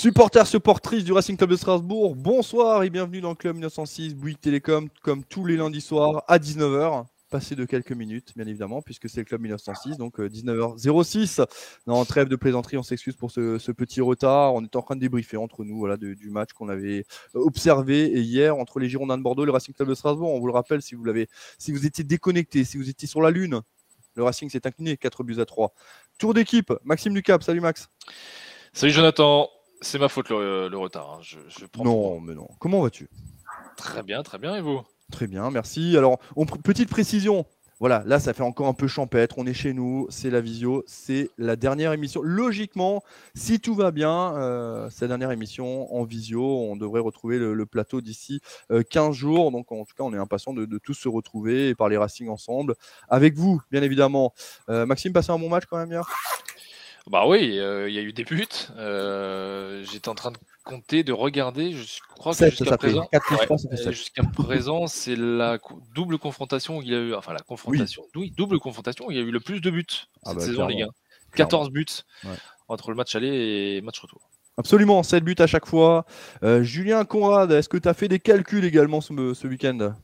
Supporters, supportrices du Racing Club de Strasbourg, bonsoir et bienvenue dans le Club 1906, Bouygues Télécom, comme tous les lundis soirs à 19h. Passé de quelques minutes, bien évidemment, puisque c'est le Club 1906, donc 19h06. Non, trêve de plaisanterie, on s'excuse pour ce, petit retard. On est en train de débriefer entre nous voilà, du match qu'on avait observé hier entre les Girondins de Bordeaux et le Racing Club de Strasbourg. On vous le rappelle, si vous, l'avez, si vous étiez déconnecté, si vous étiez sur la Lune, le Racing s'est incliné 4 buts à 3. Tour d'équipe, Maxime Ducap. Salut Max. Salut Jonathan. C'est ma faute le, retard. Hein. Je, non, mais non. Comment vas-tu? Très bien, très bien. Et vous? Très bien, merci. Alors, petite précision. Voilà, là, ça fait encore un peu champêtre. On est chez nous, c'est la visio, c'est la dernière émission. Logiquement, si tout va bien, euh, cette dernière émission en visio, on devrait retrouver le, plateau d'ici 15 euh, jours. Donc, en tout cas, on est impatient de, tous se retrouver et parler Racing ensemble. Avec vous, bien évidemment. Euh, Maxime, passez un bon match quand même hier? Bah oui, euh, il y a eu des buts. Euh, j'étais en train de compter, de regarder. Je crois que jusqu'à présent, jusqu'à présent, c'est la double confrontation où il y a eu, enfin la confrontation, oui. double confrontation où il y a eu le plus de buts ah cette bah, saison Ligue 1. 14 buts entre le match aller et match retour. Absolument, 7 buts à chaque fois. Euh, Julien Conrad, est-ce que tu as fait des calculs également ce, ce week-end?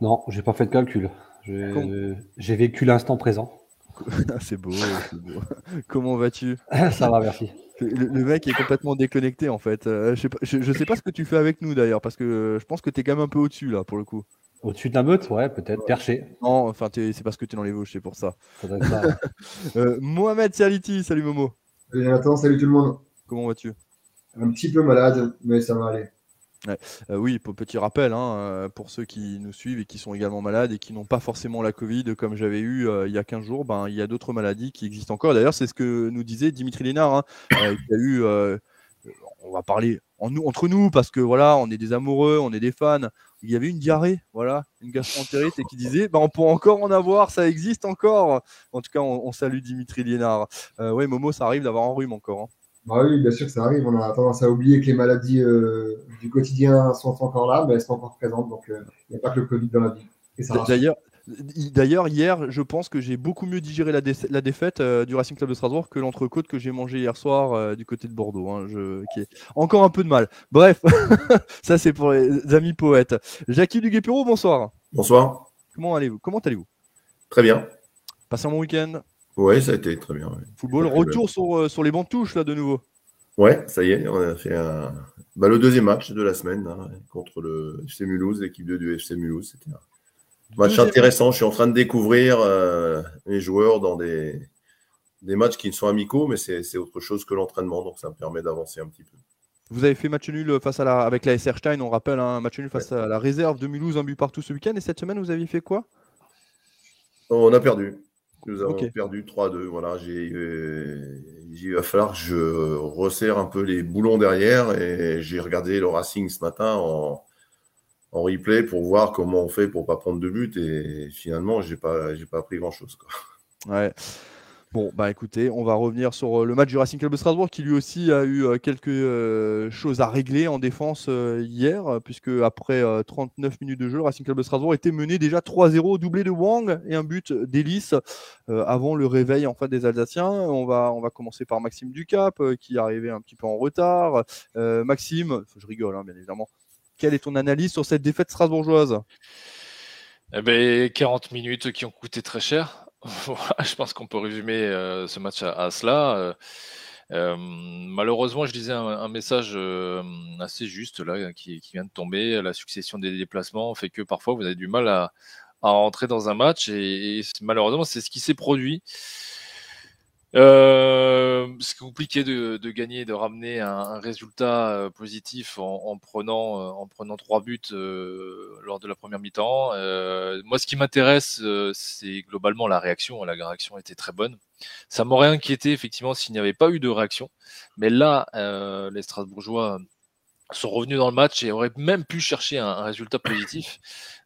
Non, j'ai pas fait de calcul. J'ai vécu l'instant présent. c'est beau, beau. Comment vas-tu Ça va, merci. Le, mec est complètement déconnecté en fait. Euh, je, sais sais pas ce que tu fais avec nous d'ailleurs, parce que je pense que tu es quand même un peu au-dessus là pour le coup. Au-dessus d'un meute, ouais, peut-être, perché. Non, enfin, c'est parce que tu es dans les Vosges, c'est pour ça. euh, Mohamed Saliti, salut Momo. Salut Nathan, salut tout le monde. Comment vas-tu? Un petit peu malade, mais ça va aller. Euh, oui, petit rappel, hein, euh, pour ceux qui nous suivent et qui sont également malades et qui n'ont pas forcément la Covid comme j'avais eu euh, il y a 15 jours, ben, il y a d'autres maladies qui existent encore. D'ailleurs, c'est ce que nous disait Dimitri Lénard, hein, qui a eu, on va parler entre nous parce que voilà, on est des amoureux, on est des fans. Il y avait une diarrhée, voilà, une gastroentérite et qui disait, ben, on peut encore en avoir, ça existe encore. En tout cas, on, salue Dimitri Lénard. oui, Momo, ça arrive d'avoir un rhume encore. Hein. Bah oui, bien sûr que ça arrive. On a tendance à oublier que les maladies euh, du quotidien sont encore là, mais elles sont encore présentes. Donc, euh, il n'y a pas que le Covid dans la vie. D'ailleurs, D'ailleurs, hier, je pense que j'ai beaucoup mieux digéré la, défaite euh, du Racing Club de Strasbourg que l'entrecôte que j'ai mangé hier soir du côté de Bordeaux. Hein, je, qui est encore un peu de mal. Bref, ça c'est pour les amis poètes. Jackie Duguay-Perrault, bonsoir. Bonsoir. Comment allez-vous? Comment allez-vous? Très bien. Passez un bon week-end oui, ça a été très bien. Football, retour sur, euh, sur les bancs touches là de nouveau. Ouais, ça y est, on a fait un... bah, le deuxième match de la semaine hein, contre le FC Mulhouse, l'équipe 2 du FC Mulhouse. C'était un match intéressant. Je suis en train de découvrir euh, les joueurs dans des, des matchs qui ne sont amicaux, mais c'est autre chose que l'entraînement, donc ça me permet d'avancer un petit peu. Vous avez fait match nul face à la, avec la SR Stein, on rappelle, un hein, match nul face à la réserve de Mulhouse, un but partout ce week-end. Et cette semaine, vous aviez fait quoi? On a perdu. Nous avons perdu 3-2. Voilà, euh, il va falloir que je resserre un peu les boulons derrière et j'ai regardé le Racing ce matin en, en, replay pour voir comment on fait pour pas prendre de but et finalement j'ai pas j'ai pas appris grand chose. Quoi. Ouais. Bon, bah écoutez, on va revenir sur euh, le match du Racing Club de Strasbourg qui lui aussi a eu euh, quelques euh, choses à régler en défense hier, puisque après 39 minutes de jeu, le Racing Club de Strasbourg était mené déjà 3-0, doublé de Wang et un but d'Hélice avant le réveil en fait des Alsaciens. On va, commencer par Maxime Ducap qui arrivait un petit peu en retard. Maxime, je rigole hein, bien évidemment. Quelle est ton analyse sur cette défaite strasbourgeoise? Eh ben, 40 minutes qui ont coûté très cher. je pense qu'on peut résumer euh, ce match à, cela. Euh, euh, malheureusement, je disais un, message assez juste là qui, vient de tomber. La succession des déplacements fait que parfois vous avez du mal à, rentrer dans un match et malheureusement c'est ce qui s'est produit. Euh, c'est compliqué de, de, gagner, de ramener un, un résultat euh, positif en, en, prenant euh, en prenant trois buts euh, lors de la première mi-temps. Euh, moi, ce qui m'intéresse, c'est globalement la réaction. La réaction était très bonne. Ça m'aurait inquiété effectivement s'il n'y avait pas eu de réaction, mais là, les Strasbourgeois sont revenus dans le match et auraient même pu chercher un, un résultat positif.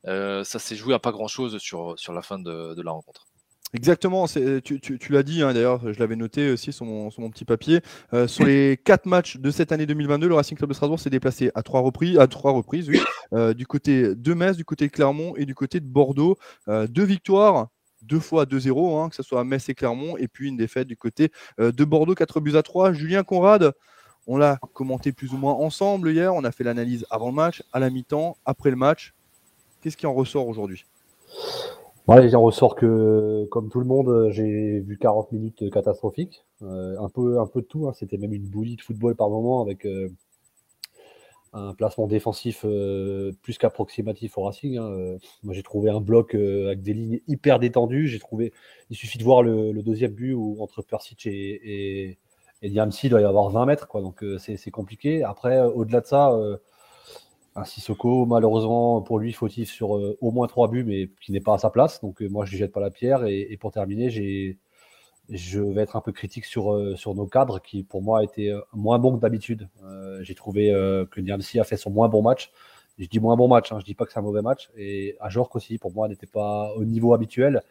ça s'est joué à pas grand chose sur sur la fin de, de la rencontre. Exactement, tu, l'as dit, hein, d'ailleurs, je l'avais noté aussi sur mon, sur mon petit papier. Euh, sur les quatre matchs de cette année 2022, le Racing Club de Strasbourg s'est déplacé à trois reprises, à trois reprises oui, euh, du côté de Metz, du côté de Clermont et du côté de Bordeaux. Euh, deux victoires, deux fois 2-0, hein, que ce soit à Metz et Clermont, et puis une défaite du côté de Bordeaux, 4 buts à 3. Julien Conrad, On l'a commenté plus ou moins ensemble hier. On a fait l'analyse avant le match, à la mi-temps, après le match. Qu'est-ce qui en ressort aujourd'hui? Ouais, il en ressort que, comme tout le monde, j'ai vu 40 minutes catastrophiques. Euh, un, peu, un peu de tout. Hein. C'était même une bouillie de football par moment avec euh, un placement défensif euh, plus qu'approximatif au Racing. Hein. Moi, j'ai trouvé un bloc avec des lignes hyper détendues. J'ai trouvé, il suffit de voir le, deuxième but où entre Persic et, et, et il doit y avoir 20 mètres. Quoi. Donc, c'est compliqué. Après, au-delà de ça, un Sissoko, malheureusement pour lui, fautif sur euh, au moins trois buts, mais qui n'est pas à sa place. Donc euh, moi, je ne jette pas la pierre. Et, pour terminer, je vais être un peu critique sur, euh, nos cadres, qui pour moi étaient moins bons que d'habitude. j'ai trouvé que Niamsi a fait son moins bon match. Je dis moins bon match, hein, je dis pas que c'est un mauvais match. Et Ajorc aussi, pour moi, n'était pas au niveau habituel.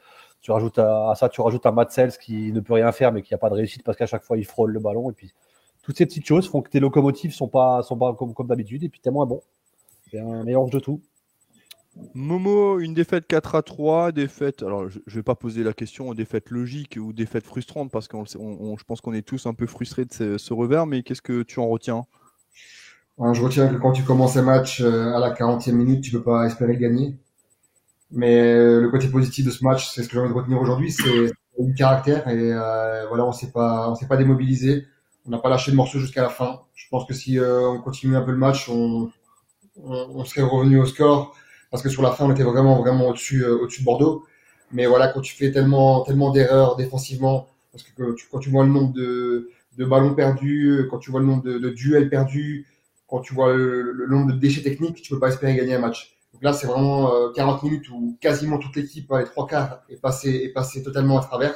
Tu rajoutes à, ça, tu rajoutes un Matsels qui ne peut rien faire, mais qui n'a pas de réussite parce qu'à chaque fois, il frôle le ballon. Et puis, toutes ces petites choses font que tes locomotives sont pas, sont pas comme, comme d'habitude. Et puis, tu es moins bon. C'est un mélange de tout. Momo, une défaite 4 à 3, défaite. Alors, je ne vais pas poser la question défaite logique ou défaite frustrante parce que je pense qu'on est tous un peu frustrés de ce, revers, mais qu'est-ce que tu en retiens? Je retiens que quand tu commences un match euh, à la 40e minute, tu ne peux pas espérer gagner. Mais euh, le côté positif de ce match, c'est ce que j'ai envie de retenir aujourd'hui, c'est du caractère et euh, voilà, on s'est pas, on s'est pas démobilisé, on n'a pas lâché le morceau jusqu'à la fin. Je pense que si on continue un peu le match, on, on, serait revenu au score parce que sur la fin, on était vraiment, vraiment au-dessus, euh, au-dessus de Bordeaux. Mais voilà, quand tu fais tellement, tellement d'erreurs défensivement, parce que quand tu vois le nombre de, de ballons perdus, quand tu vois le nombre de, duels perdus, quand tu vois le, nombre de déchets techniques, tu peux pas espérer gagner un match. Donc là, c'est vraiment 40 euh, minutes où quasiment toute l'équipe, les trois quarts, est passée, est passé totalement à travers.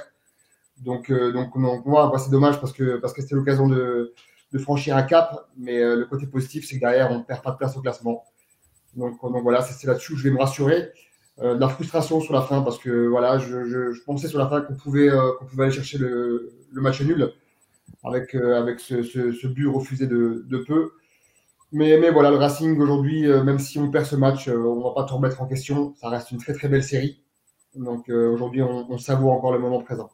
Donc, euh, donc, moi, c'est dommage parce que parce que c'était l'occasion de, de franchir un cap. Mais euh, le côté positif, c'est que derrière, on ne perd pas de place au classement. Donc, donc voilà, c'est là-dessus je vais me rassurer. Euh, la frustration sur la fin parce que voilà, je, je, pensais sur la fin qu'on pouvait, euh, pouvait aller chercher le, le match nul avec, avec ce, ce, but refusé de, de, peu. Mais, mais voilà, le Racing aujourd'hui, même si on perd ce match, on va pas tout remettre en question. Ça reste une très très belle série. Donc aujourd'hui, on, on savoure encore le moment présent.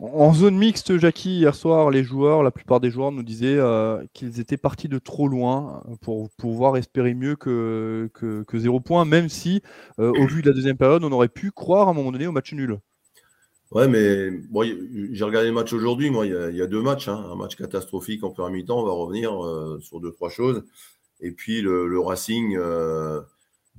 En zone mixte, Jackie, hier soir, les joueurs, la plupart des joueurs nous disaient euh, qu'ils étaient partis de trop loin pour pouvoir espérer mieux que, que, zéro point, même si, euh, au vu de la deuxième période, on aurait pu croire à un moment donné au match nul. Ouais, mais j'ai regardé le match aujourd'hui. Moi, il y, a, deux matchs. Hein. Un match catastrophique en première mi-temps. On va revenir euh, sur deux, trois choses. Et puis le, Racing. Euh,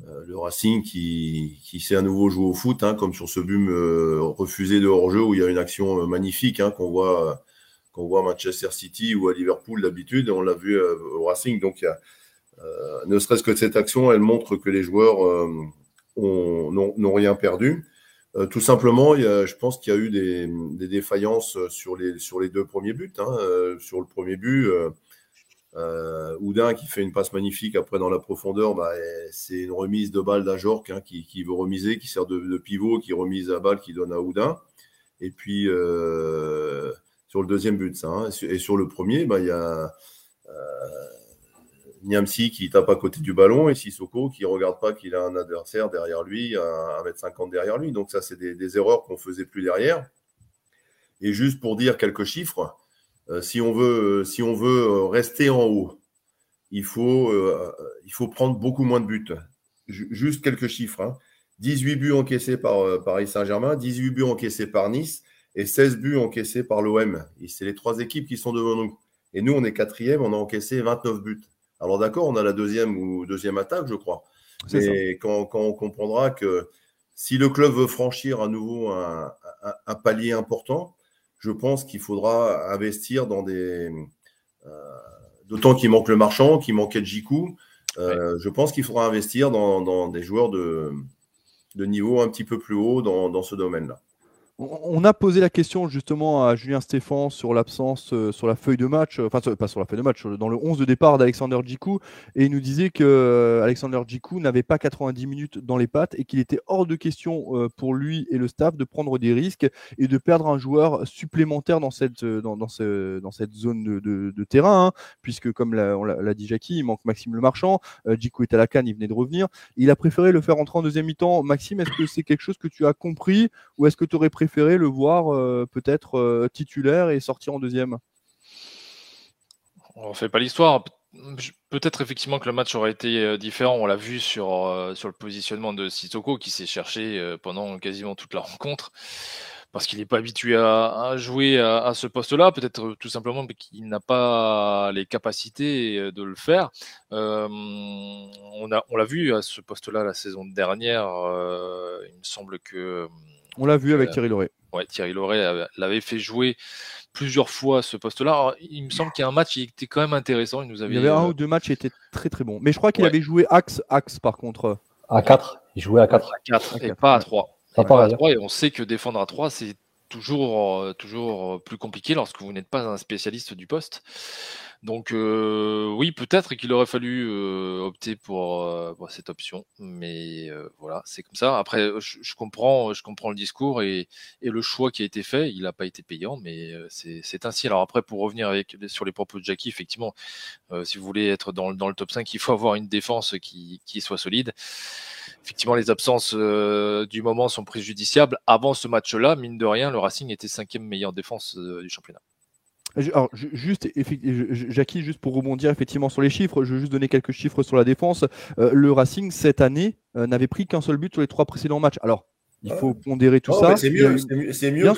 le Racing qui, qui sait à nouveau jouer au foot, hein, comme sur ce but euh, refusé de hors-jeu où il y a une action euh, magnifique hein, qu'on voit, qu'on voit à Manchester City ou à Liverpool d'habitude, on l'a vu au Racing. Donc, ne serait-ce que cette action, elle montre que les joueurs n'ont rien perdu. tout simplement, y a, je pense qu'il y a eu des, défaillances sur les, sur les deux premiers buts. Hein. sur le premier but, euh, Oudin qui fait une passe magnifique après dans la profondeur, bah, c'est une remise de balle d'Ajorc hein, qui, veut remiser, qui sert de, pivot, qui remise la balle, qui donne à Oudin. Et puis euh, sur le deuxième but, ça. Hein, et sur le premier, bah, il y a euh, Niamsi qui tape à côté du ballon et Sissoko qui regarde pas qu'il a un adversaire derrière lui, à 1m50 derrière lui. Donc ça, c'est des, des erreurs qu'on faisait plus derrière. Et juste pour dire quelques chiffres, euh, si, on veut, si on veut euh, rester en haut, il faut, euh, il faut prendre beaucoup moins de buts. Juste quelques chiffres. 18 hein. buts encaissés par Paris Saint-Germain, 18 buts encaissés par Nice et 16 buts encaissés par l'OM. C'est les trois équipes qui sont devant nous. Et nous, on est quatrième, on a encaissé 29 buts. Alors d'accord, on a la deuxième ou deuxième attaque, je crois. Mais quand, quand, on comprendra que si le club veut franchir à nouveau un, un palier important, je pense qu'il faudra investir dans des. Euh, d'autant qu'il manque le marchand, qu'il manquait Jiku. Euh, Je pense qu'il faudra investir dans, dans des joueurs de, de, niveau un petit peu plus haut dans, dans ce domaine-là. On a posé la question justement à Julien Stéphan sur l'absence euh, sur la feuille de match, euh, enfin pas sur la feuille de match, dans le 11 de départ d'Alexander Djikou, et il nous disait que euh, Alexander Djikou n'avait pas 90 minutes dans les pattes et qu'il était hors de question pour lui et le staff de prendre des risques et de perdre un joueur supplémentaire dans cette, dans, ce, dans cette zone de, terrain, hein, puisque comme l'a dit Jackie, il manque Maxime Le Marchand, Djikou est à la canne, il venait de revenir, il a préféré le faire entrer en deuxième mi-temps. Maxime, est-ce que c'est quelque chose que tu as compris ou est-ce que tu aurais préféré préféré le voir euh, peut-être euh, titulaire et sortir en deuxième? On ne fait pas l'histoire. Peut-être effectivement que le match aurait été euh, différent. On l'a vu sur, euh, sur le positionnement de Sissoko qui s'est cherché euh, pendant quasiment toute la rencontre parce qu'il n'est pas habitué à, jouer à, ce poste-là, peut-être tout simplement qu'il n'a pas les capacités de le faire. on l'a vu à ce poste-là la saison dernière. il me semble que. On l'a vu avec Thierry Loret. Ouais, Thierry Loret l'avait fait jouer plusieurs fois ce poste-là. Il me semble qu'il y a un match qui était quand même intéressant. Il, nous avait, il y avait un euh, ou deux matchs qui étaient très très bons. Mais je crois qu'il avait joué axe, axe par contre. À 4. Il jouait à 4. À 4 et pas à 3. Ça et, à 3 et on sait que défendre à 3, c'est toujours, euh, toujours plus compliqué lorsque vous n'êtes pas un spécialiste du poste. Donc euh, oui, peut-être qu'il aurait fallu euh, opter pour, euh, cette option, mais voilà, c'est comme ça. Après, je, comprends, je comprends le discours et, le choix qui a été fait. Il n'a pas été payant, mais c'est ainsi. Alors après, pour revenir avec, sur les propos de Jackie, effectivement, si vous voulez être dans, le top 5, il faut avoir une défense qui soit solide. Effectivement, les absences du moment sont préjudiciables. Avant ce match-là, mine de rien, le Racing était cinquième meilleure défense du championnat. Alors, juste, Jackie, juste pour rebondir effectivement sur les chiffres, je vais juste donner quelques chiffres sur la défense. Euh, le Racing, cette année, euh, n'avait pris qu'un seul but sur les trois précédents matchs. Alors, il faut pondérer tout ça. C'est mieux, c'est mieux,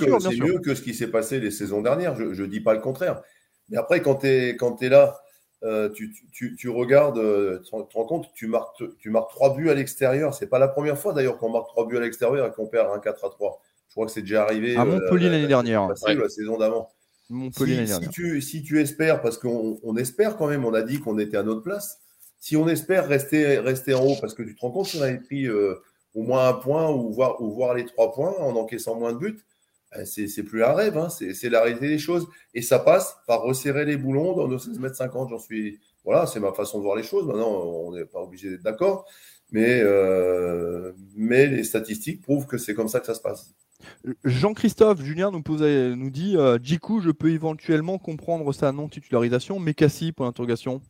que, ce qui s'est passé les saisons dernières. Je ne dis pas le contraire. Mais après, quand tu es, es, là, euh, tu, tu, tu, regardes, tu te rends compte, tu marques, tu marques trois buts à l'extérieur. C'est pas la première fois d'ailleurs qu'on marque trois buts à l'extérieur et qu'on perd un 4 à 3. Je crois que c'est déjà arrivé. À Montpellier l'année dernière. La saison d'avant. Si, tu, si, tu, espères, parce qu'on espère quand même, on a dit qu'on était à notre place. Si on espère rester, rester en haut, parce que tu te rends compte qu'on avait pris euh, au moins un point ou voir, ou voir les trois points en encaissant moins de buts, c'est plus un rêve, hein, c'est la réalité des choses. Et ça passe par resserrer les boulons dans nos 16 mètres 50. J'en suis. Voilà, c'est ma façon de voir les choses. Maintenant, on n'est pas obligé d'être d'accord. Mais, euh, mais les statistiques prouvent que c'est comme ça que ça se passe. Jean-Christophe Julien nous, posait, nous dit euh, Jiku, je peux éventuellement comprendre sa non-titularisation, mais Cassie, pour l'interrogation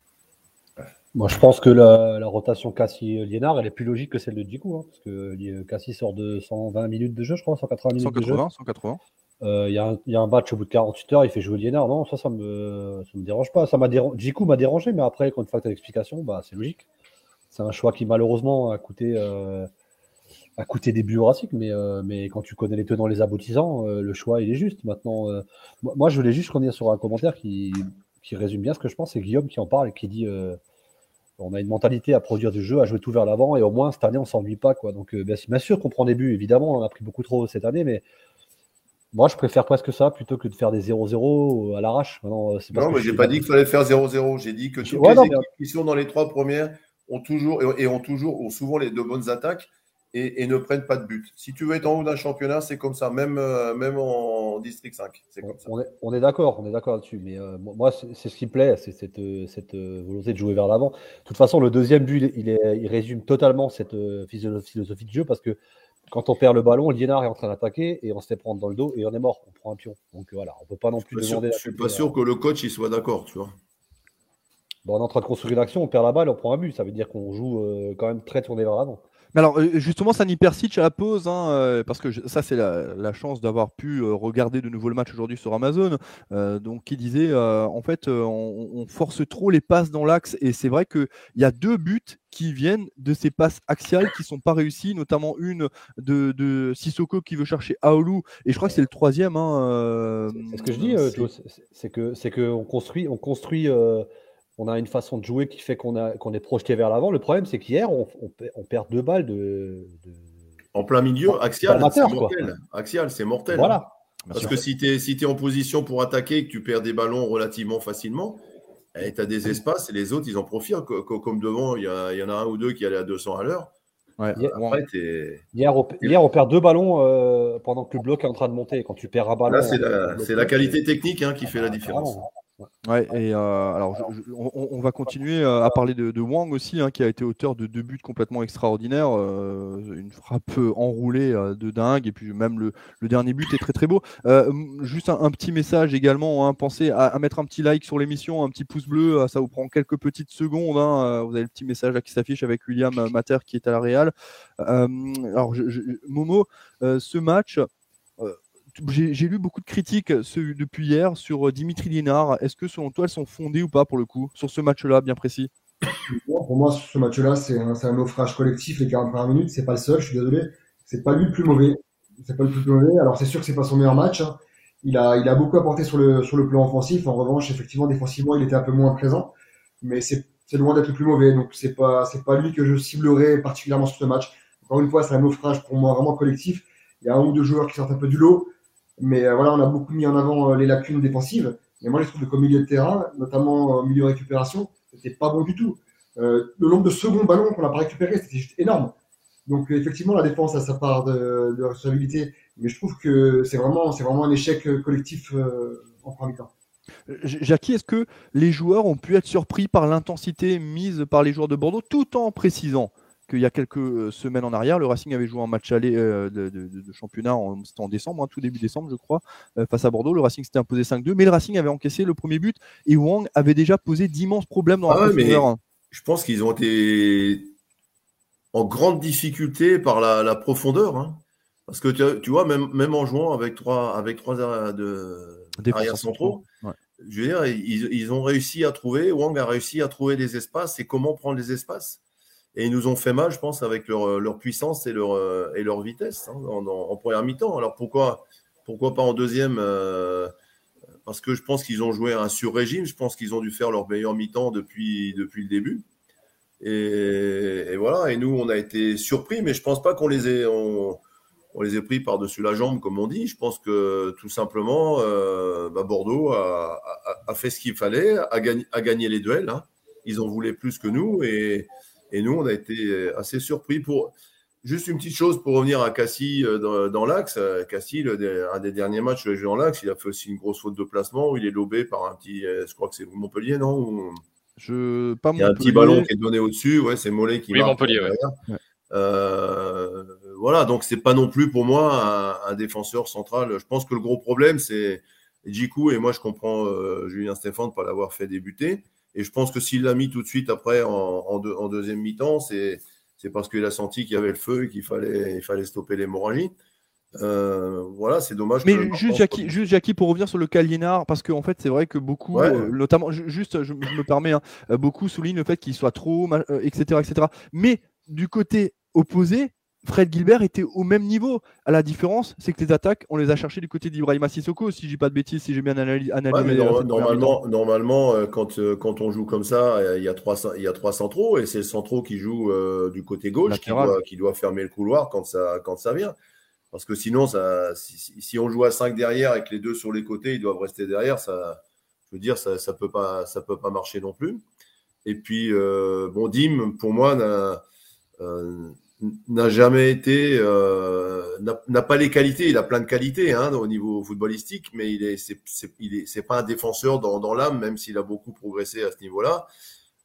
Moi, je pense que la, rotation Cassie-Liénard, elle est plus logique que celle de Jiku, hein, parce que Cassie sort de 120 minutes de jeu, je crois, 180 minutes 180, de jeu. 180. Euh, il y, a un match au bout de 48 heures, il fait jouer Liénard. Non, ça, ça me, me dérange pas. Ça m'a Jiku m'a dérangé, mais après, quand une fois que tu as l'explication, bah, c'est logique. C'est un choix qui, malheureusement, a coûté. Euh, a coûté des buts au mais, euh, mais quand tu connais les tenants, les aboutissants, euh, le choix, il est juste. Maintenant, euh, moi, je voulais juste revenir sur un commentaire qui, qui, résume bien ce que je pense. C'est Guillaume qui en parle et qui dit on a une mentalité à produire du jeu, à jouer tout vers l'avant, et au moins, cette année, on s'ennuie pas. Quoi. Donc, bien, sûr qu'on prend des buts, évidemment, on en a pris beaucoup trop cette année, mais moi, je préfère presque ça plutôt que de faire des 0-0 à l'arrache. non, mais j'ai pas dit qu'il fallait faire 0-0. J'ai dit que toutes les équipes qui sont dans les trois premières ont toujours et ont toujours ont souvent les deux bonnes attaques et, ne prennent pas de but. Si tu veux être en haut d'un championnat, c'est comme ça, même, euh, même en District 5. On, est, on est d'accord, on est d'accord là-dessus. Mais euh, moi, c'est ce qui me plaît, c'est cette, euh, cette volonté de jouer vers l'avant. De toute façon, le deuxième but, il, est, il résume totalement cette philosophie de jeu parce que quand on perd le ballon, Liénard est en train d'attaquer et on se fait prendre dans le dos et on est mort, on prend un pion. Donc voilà, on ne peut pas non plus demander. je ne suis pas sûr que le coach il soit d'accord, tu vois. Bon, on est en train de construire une action, on perd la balle, on prend un but. Ça veut dire qu'on joue quand même très tourné vers l'avant. Mais alors, euh, justement, Sani Persic à la pause, hein, euh, parce que ça, c'est la, chance d'avoir pu euh, regarder de nouveau le match aujourd'hui sur Amazon. donc, qui disait, en fait, on, force trop les passes dans l'axe, et c'est vrai qu'il y a deux buts qui viennent de ces passes axiales qui sont pas réussies, notamment une de, Sissoko qui veut chercher Aoulou, et je crois que c'est le troisième. Hein, c'est ce que je dis, c'est que c'est qu'on construit, on construit on a une façon de jouer qui fait qu'on est projeté vers l'avant. Le problème, c'est qu'hier, on, perd deux balles de. En plein milieu, axial, c'est mortel. Axial, c'est mortel. Voilà. Parce que si tu es, en position pour attaquer et que tu perds des ballons relativement facilement, eh, tu as des espaces et les autres, ils en profitent. Comme devant, il y, en a un ou deux qui allaient à 200 à l'heure. hier, on, perd deux ballons euh, pendant que le bloc est en train de monter. Quand tu perds un ballon. c'est la, qualité technique hein, qui fait la différence. Ouais, et euh, alors on, va continuer euh, à parler de, Wang aussi, hein, qui a été auteur de deux buts complètement extraordinaires, euh, une frappe enroulée de dingue, et puis même le, dernier but est très très beau. juste un, petit message également, hein, pensez à, mettre un petit like sur l'émission, un petit pouce bleu, ça vous prend quelques petites secondes. Hein, vous avez le petit message qui s'affiche avec William Mater qui est à la Real. alors Momo, ce match j'ai lu beaucoup de critiques depuis hier sur Dimitri Liénard. Est-ce que selon toi, elles sont fondées ou pas pour le coup sur ce match-là bien précis? Pour moi, ce match-là, c'est un, naufrage collectif. Les 41 minutes, c'est pas le seul. Je suis désolé. C'est pas lui le plus mauvais. C'est pas le plus mauvais. Alors c'est sûr que c'est pas son meilleur match. Hein. Il a, beaucoup apporté sur le, plan offensif. En revanche, effectivement, défensivement, il était un peu moins présent. Mais c'est loin d'être le plus mauvais. Donc, c'est pas, pas lui que je ciblerai particulièrement sur ce match. Encore une fois, c'est un naufrage pour moi vraiment collectif. Il y a un ou deux joueurs qui sortent un peu du lot. Mais euh, voilà, on a beaucoup mis en avant euh, les lacunes défensives. Et moi, je trouve que comme milieu de terrain, notamment au milieu de récupération, c'était pas bon du tout. Euh, le nombre de secondes ballons qu'on n'a pas récupéré, c'était juste énorme. Donc, effectivement, la défense a sa part de, responsabilité mais je trouve que c'est vraiment, c'est vraiment un échec euh, collectif euh, en premier temps. Jackie, est-ce que les joueurs ont pu être surpris par l'intensité mise par les joueurs de Bordeaux, tout en précisant qu'il y a quelques euh, semaines en arrière, le Racing avait joué un match aller de, championnat, c'était en décembre, hein, tout début décembre, je crois, face à Bordeaux. Le Racing s'était imposé 5-2, mais le Racing avait encaissé le premier but et Wang avait déjà posé d'immenses problèmes dans la ah Je pense qu'ils ont été en grande difficulté par la, profondeur. Hein. Parce que tu, vois, même, même en jouant avec trois, avec trois de, arrière centraux, je veux dire, ils, ont réussi à trouver, Wang a réussi à trouver des espaces et comment prendre les espaces? Et ils nous ont fait mal, je pense, avec leur, leur puissance et leur, et leur vitesse hein, en, première mi-temps. Alors pourquoi, pourquoi pas en deuxième euh, Parce que je pense qu'ils ont joué un sur-régime. Je pense qu'ils ont dû faire leur meilleur mi-temps depuis, depuis le début. Et, voilà. Et nous, on a été surpris, mais je pense pas qu'on les ait on les a pris par-dessus la jambe, comme on dit. Je pense que tout simplement, euh, bah, Bordeaux a, fait ce qu'il fallait, a gagné, les duels. Hein. Ils en voulaient plus que nous et, nous, on a été assez surpris. Pour juste une petite chose pour revenir à Cassie euh, dans, l'axe. Cassie, un des derniers matchs joué dans l'axe, il a fait aussi une grosse faute de placement où il est lobé par un petit, euh, je crois que c'est Montpellier, non Je pas Il y a un petit ballon qui est donné au-dessus. Ouais, c'est Mollet qui. Oui, Montpellier. Euh, voilà, donc c'est pas non plus pour moi un, défenseur central. Je pense que le gros problème, c'est Jiku, et moi je comprends euh, Julien Stéphane de pas l'avoir fait débuter. Et je pense que s'il l'a mis tout de suite après en, en, deuxième mi-temps, c'est parce qu'il a senti qu'il y avait le feu et qu'il fallait, il fallait stopper l'hémorragie. Euh, voilà, c'est dommage. Mais juste, Jackie, juste Jackie, pour revenir sur le Caliénard, parce qu'en en fait, c'est vrai que beaucoup, notamment, juste, je, me permets, hein, beaucoup soulignent le fait qu'il soit trop, etc., etc. Mais du côté opposé, Fred Gilbert était au même niveau. À la différence, c'est que les attaques, on les a cherchées du côté d'Ibrahima Sissoko, si je dis pas de bêtises, si j'ai bien analysé. normalement, normalement euh, quand, euh, quand on joue comme ça, euh, il y a trois, il y a trois centraux et c'est le centraux qui joue du côté gauche qui doit, qui doit, fermer le couloir quand ça, quand ça vient. Parce que sinon, ça, si, on joue à 5 derrière et que les deux sur les côtés, ils doivent rester derrière, ça, je veux dire, ça ne peut, pas, ça peut pas marcher non plus. Et puis, bon, Dim, pour moi, n'a euh, jamais été, euh, n'a pas les qualités. Il a plein de qualités hein, au niveau footballistique, mais il est, c'est pas un défenseur dans, dans l'âme, même s'il a beaucoup progressé à ce niveau-là.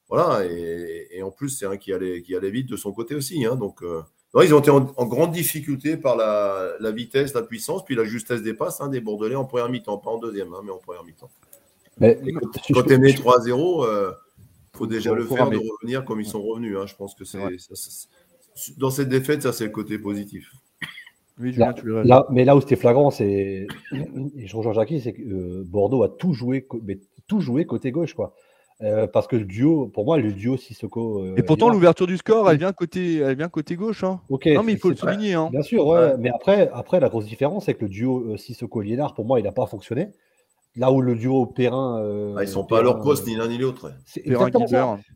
Voilà, et, en plus c'est un qui allait, qui allait vite de son côté aussi. Hein, donc, euh, ils ont été en, grande difficulté par la, la, vitesse, la puissance, puis la justesse des passes hein, des Bordelais en première mi-temps, pas en deuxième, hein, mais en première mi-temps. Mais, quand tu es 3-0, faut déjà le faire de revenir comme ils sont revenus. Hein. Je pense que c'est dans cette défaite, ça c'est le côté positif. Oui, là, mais là où c'était flagrant, c'est et je rejoins Jackie, c'est que euh, Bordeaux a tout joué, mais tout joué côté gauche, quoi. Euh, parce que le duo, pour moi, le duo Sissoko. Euh, et pourtant, l'ouverture du score, elle vient côté, elle vient côté gauche. Hein. non, mais il faut le souligner. Hein. Bien sûr, ouais, mais après, après, la grosse différence, c'est que le duo Sissoko-Liénard, pour moi, il n'a pas fonctionné. Là où le duo Perrin. Euh, ah, ils sont pas à leur poste ni l'un ni l'autre.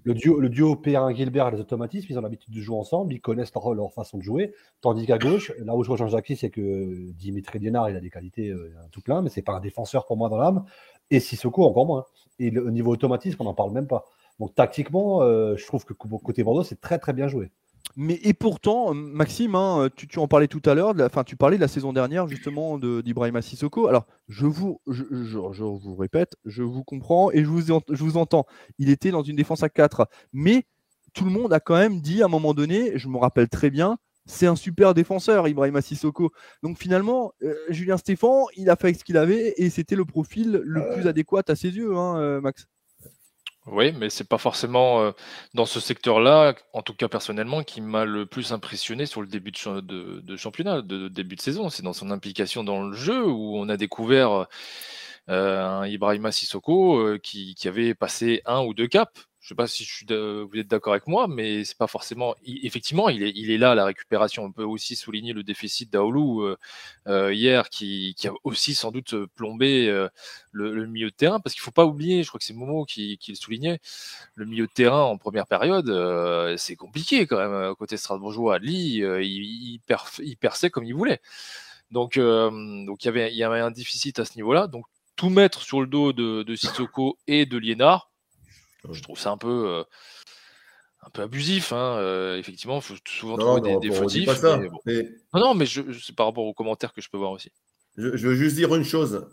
Le duo, le duo Perrin-Gilbert, les automatismes, ils ont l'habitude de jouer ensemble, ils connaissent leur, leur façon de jouer. Tandis qu'à gauche, là où je rejoins Jackie, c'est que Dimitri Liénard, il a des qualités euh, tout plein, mais c'est pas un défenseur pour moi dans l'âme. Et Sissoko, encore moins. Et le, au niveau automatisme, on n'en parle même pas. Donc tactiquement, euh, je trouve que côté Bordeaux, c'est très très bien joué. Mais et pourtant, Maxime, hein, tu, en parlais tout à l'heure, enfin tu parlais de la saison dernière justement d'Ibrahima Sissoko. Alors je vous, je, vous répète, je vous comprends et je vous, je vous entends. Il était dans une défense à 4, mais tout le monde a quand même dit à un moment donné, je me rappelle très bien, c'est un super défenseur, Ibrahima Sissoko. Donc finalement, euh, Julien Stéphan, il a fait ce qu'il avait et c'était le profil le plus adéquat à ses yeux, hein, euh, Max. Oui, mais c'est pas forcément euh, dans ce secteur-là, en tout cas personnellement, qui m'a le plus impressionné sur le début de, championnat, de, début de saison. C'est dans son implication dans le jeu où on a découvert euh, un Ibrahima Sissoko euh, qui, qui, avait passé un ou deux caps je sais pas si je suis vous êtes d'accord avec moi, mais c'est pas forcément. effectivement, il est, il est là la récupération. On peut aussi souligner le déficit d'Aoulou euh, euh, hier, qui, qui, a aussi sans doute plombé euh, le, milieu de terrain, parce qu'il faut pas oublier. Je crois que c'est Momo qui, qui, le soulignait. Le milieu de terrain en première période, c'est compliqué quand même côté Strasbourgeois. Lee, il, il, il, perçait comme il voulait. Donc, donc il y avait, il y avait un déficit à ce niveau-là. Donc tout mettre sur le dos de, de Sissoko et de Liénard je trouve ça un peu, euh, un peu abusif. Hein. Euh, effectivement, il faut souvent trouver des, des fautifs. Mais Non, non, mais c'est par rapport aux commentaires que je peux voir aussi. Je, veux juste dire une chose.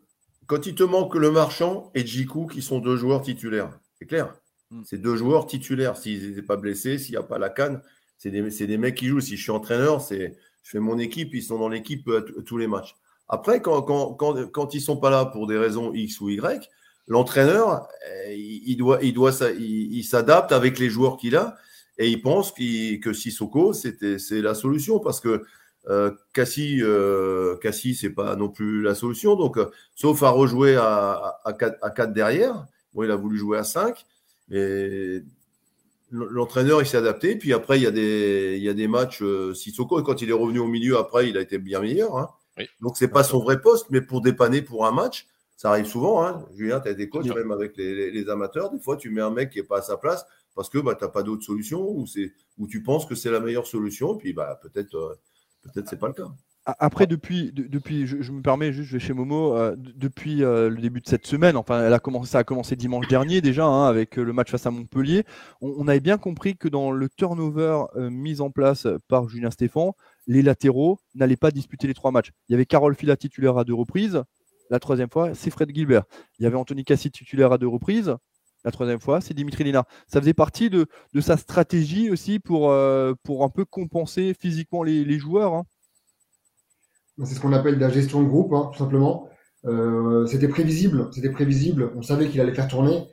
Quand il te manque le marchand et Djikou, qui sont deux joueurs titulaires, c'est clair. Hmm. C'est deux joueurs titulaires. S'ils n'étaient pas blessés, s'il n'y a pas la canne, c'est des, des, mecs qui jouent. Si je suis entraîneur, c'est je fais mon équipe, ils sont dans l'équipe à tous les matchs. Après, quand, quand, quand, quand ils ne sont pas là pour des raisons X ou Y, l'entraîneur, euh, il doit, il doit, il, s'adapte avec les joueurs qu'il a et il pense que Sissoko, c'était, c'est la solution parce que euh, Cassie, euh, Cassie, c'est pas non plus la solution. Donc, euh, sauf à rejouer à, à, 4, à 4 derrière. Bon, il a voulu jouer à 5, mais l'entraîneur, il s'est adapté. Puis après, il y a des, il y a des matchs Sissoko, et quand il est revenu au milieu, après, il a été bien meilleur. Hein. Oui. Donc, c'est pas son vrai poste, mais pour dépanner pour un match, ça arrive souvent, hein. Julien, tu as été coach même avec les, amateurs. Des fois, tu mets un mec qui n'est pas à sa place parce que bah, tu n'as pas d'autre solution ou, ou tu penses que c'est la meilleure solution. Puis bah, peut-être euh, peut-être c'est pas le cas. Après, depuis, depuis je, me permets juste, je vais chez Momo, euh, depuis euh, le début de cette semaine, enfin, elle a commencé, ça a commencé dimanche dernier déjà, hein, avec le match face à Montpellier. On, avait bien compris que dans le turnover mis en place par Julien Stéphan, les latéraux n'allaient pas disputer les trois matchs. Il y avait Carole Fila titulaire à deux reprises, la troisième fois, c'est Fred Gilbert. Il y avait Anthony Cassi titulaire à deux reprises. La troisième fois, c'est Dimitri Lina. Ça faisait partie de, sa stratégie aussi pour, euh, pour un peu compenser physiquement les, joueurs. Hein. C'est ce qu'on appelle de la gestion de groupe, hein, tout simplement. Euh, c'était prévisible, c'était prévisible. On savait qu'il allait faire tourner.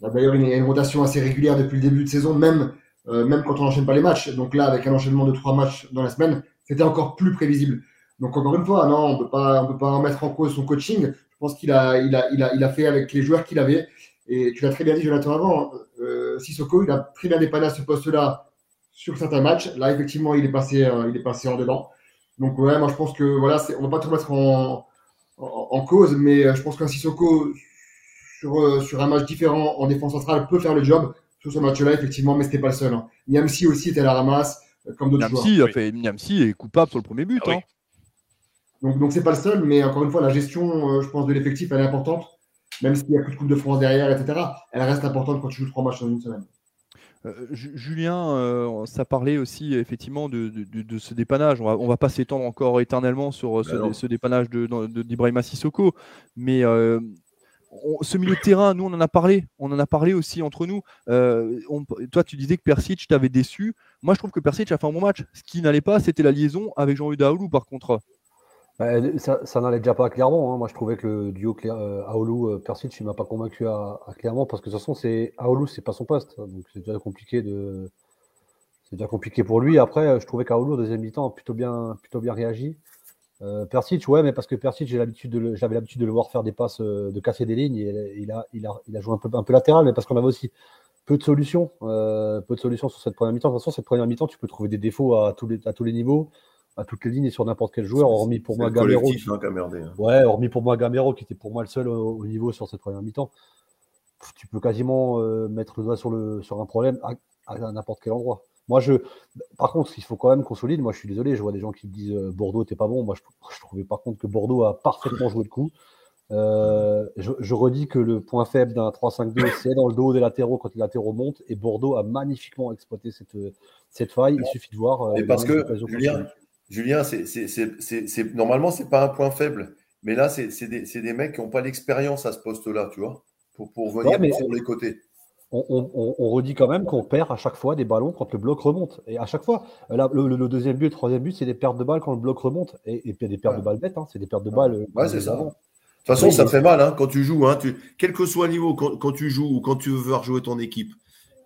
D'ailleurs, il y a une rotation assez régulière depuis le début de saison, même, euh, même quand on n'enchaîne pas les matchs. Donc là, avec un enchaînement de trois matchs dans la semaine, c'était encore plus prévisible. Donc encore une fois, non, on peut pas, on peut pas remettre en cause son coaching. Je pense qu'il a, il a, il a, il a fait avec les joueurs qu'il avait. Et tu l'as très bien dit, Jonathan, avant. Euh, Sissoko, il a très bien dépanné à ce poste-là sur certains matchs. Là, effectivement, il est passé, euh, il est passé en dedans. Donc ouais, moi je pense que voilà, on va pas tout mettre en, en, cause, mais euh, je pense qu'un Sissoko sur, euh, sur un match différent en défense centrale peut faire le job sur ce match-là, effectivement, mais c'était pas le seul. Hein. Niamsi aussi était à la ramasse, comme d'autres joueurs. A fait, Niamsi est coupable sur le premier but. Ah hein. Donc, donc c'est pas le seul, mais encore une fois, la gestion, euh, je pense, de l'effectif, elle est importante. Même s'il y a plus de Coupe de France derrière, etc., elle reste importante quand tu joues trois matchs dans une semaine. Euh, Julien, euh, ça parlait aussi effectivement de, de, ce dépannage. On va, on va pas s'étendre encore éternellement sur ce, ce, dépannage d'Ibrahima Sissoko, mais ce milieu de terrain, nous on en a parlé, on en a parlé aussi entre nous. toi, tu disais que Persic t'avait déçu. Moi, je trouve que Persic a fait un bon match. Ce qui n'allait pas, c'était la liaison avec Jean-Louis Daoulou, par contre. Bah, ça, n'allait déjà pas clairement. Hein. Moi, je trouvais que le duo euh, Aoulou-Persic, euh, il m'a pas convaincu à, clairement parce que de toute façon, c'est Aoulou, c'est pas son poste. Donc, c'est déjà compliqué. C'est déjà compliqué pour lui. Après, je trouvais qu'Aoulou, au deuxième mi-temps, a plutôt bien, plutôt bien réagi. Euh, Persic, ouais, mais parce que Persic, j'avais l'habitude de le voir faire des passes, euh, de casser des lignes. Et il a, joué un peu, latéral, mais parce qu'on avait aussi peu de solutions, peu de solutions sur cette première mi-temps. De toute façon, cette première mi-temps, tu peux trouver des défauts à à tous les niveaux à toutes les lignes et sur n'importe quel joueur, hormis pour moi Gamero. Hein, hein. Ouais, hormis pour moi Gamero, qui était pour moi le seul au, niveau sur cette première mi-temps. Tu peux quasiment euh, mettre le doigt sur, le, sur un problème à, n'importe quel endroit. Moi, je, par contre, il faut quand même qu'on solide. Moi, je suis désolé, je vois des gens qui disent euh, Bordeaux, t'es pas bon. Moi, je, trouvais par contre que Bordeaux a parfaitement joué le coup. Euh, je, je, redis que le point faible d'un 3-5-2, c'est dans le dos des latéraux quand les latéraux montent. Et Bordeaux a magnifiquement exploité cette, cette faille. Il suffit de voir. Et parce que, Julien, Julien, c'est normalement, c'est pas un point faible. Mais là, c'est des, des, mecs qui n'ont pas l'expérience à ce poste-là, tu vois, pour, pour venir sur les côtés. On, on, on, redit quand même qu'on perd à chaque fois des ballons quand le bloc remonte. Et à chaque fois, là, le, deuxième but, le troisième but, c'est des pertes de balles quand le bloc remonte. Et, et puis des pertes de balles bêtes, hein, c'est des pertes de balles. Ouais, c'est ça. toute façon, ça fait mal hein, quand tu joues. Hein, quel que soit le niveau, quand, tu joues ou quand tu veux voir jouer ton équipe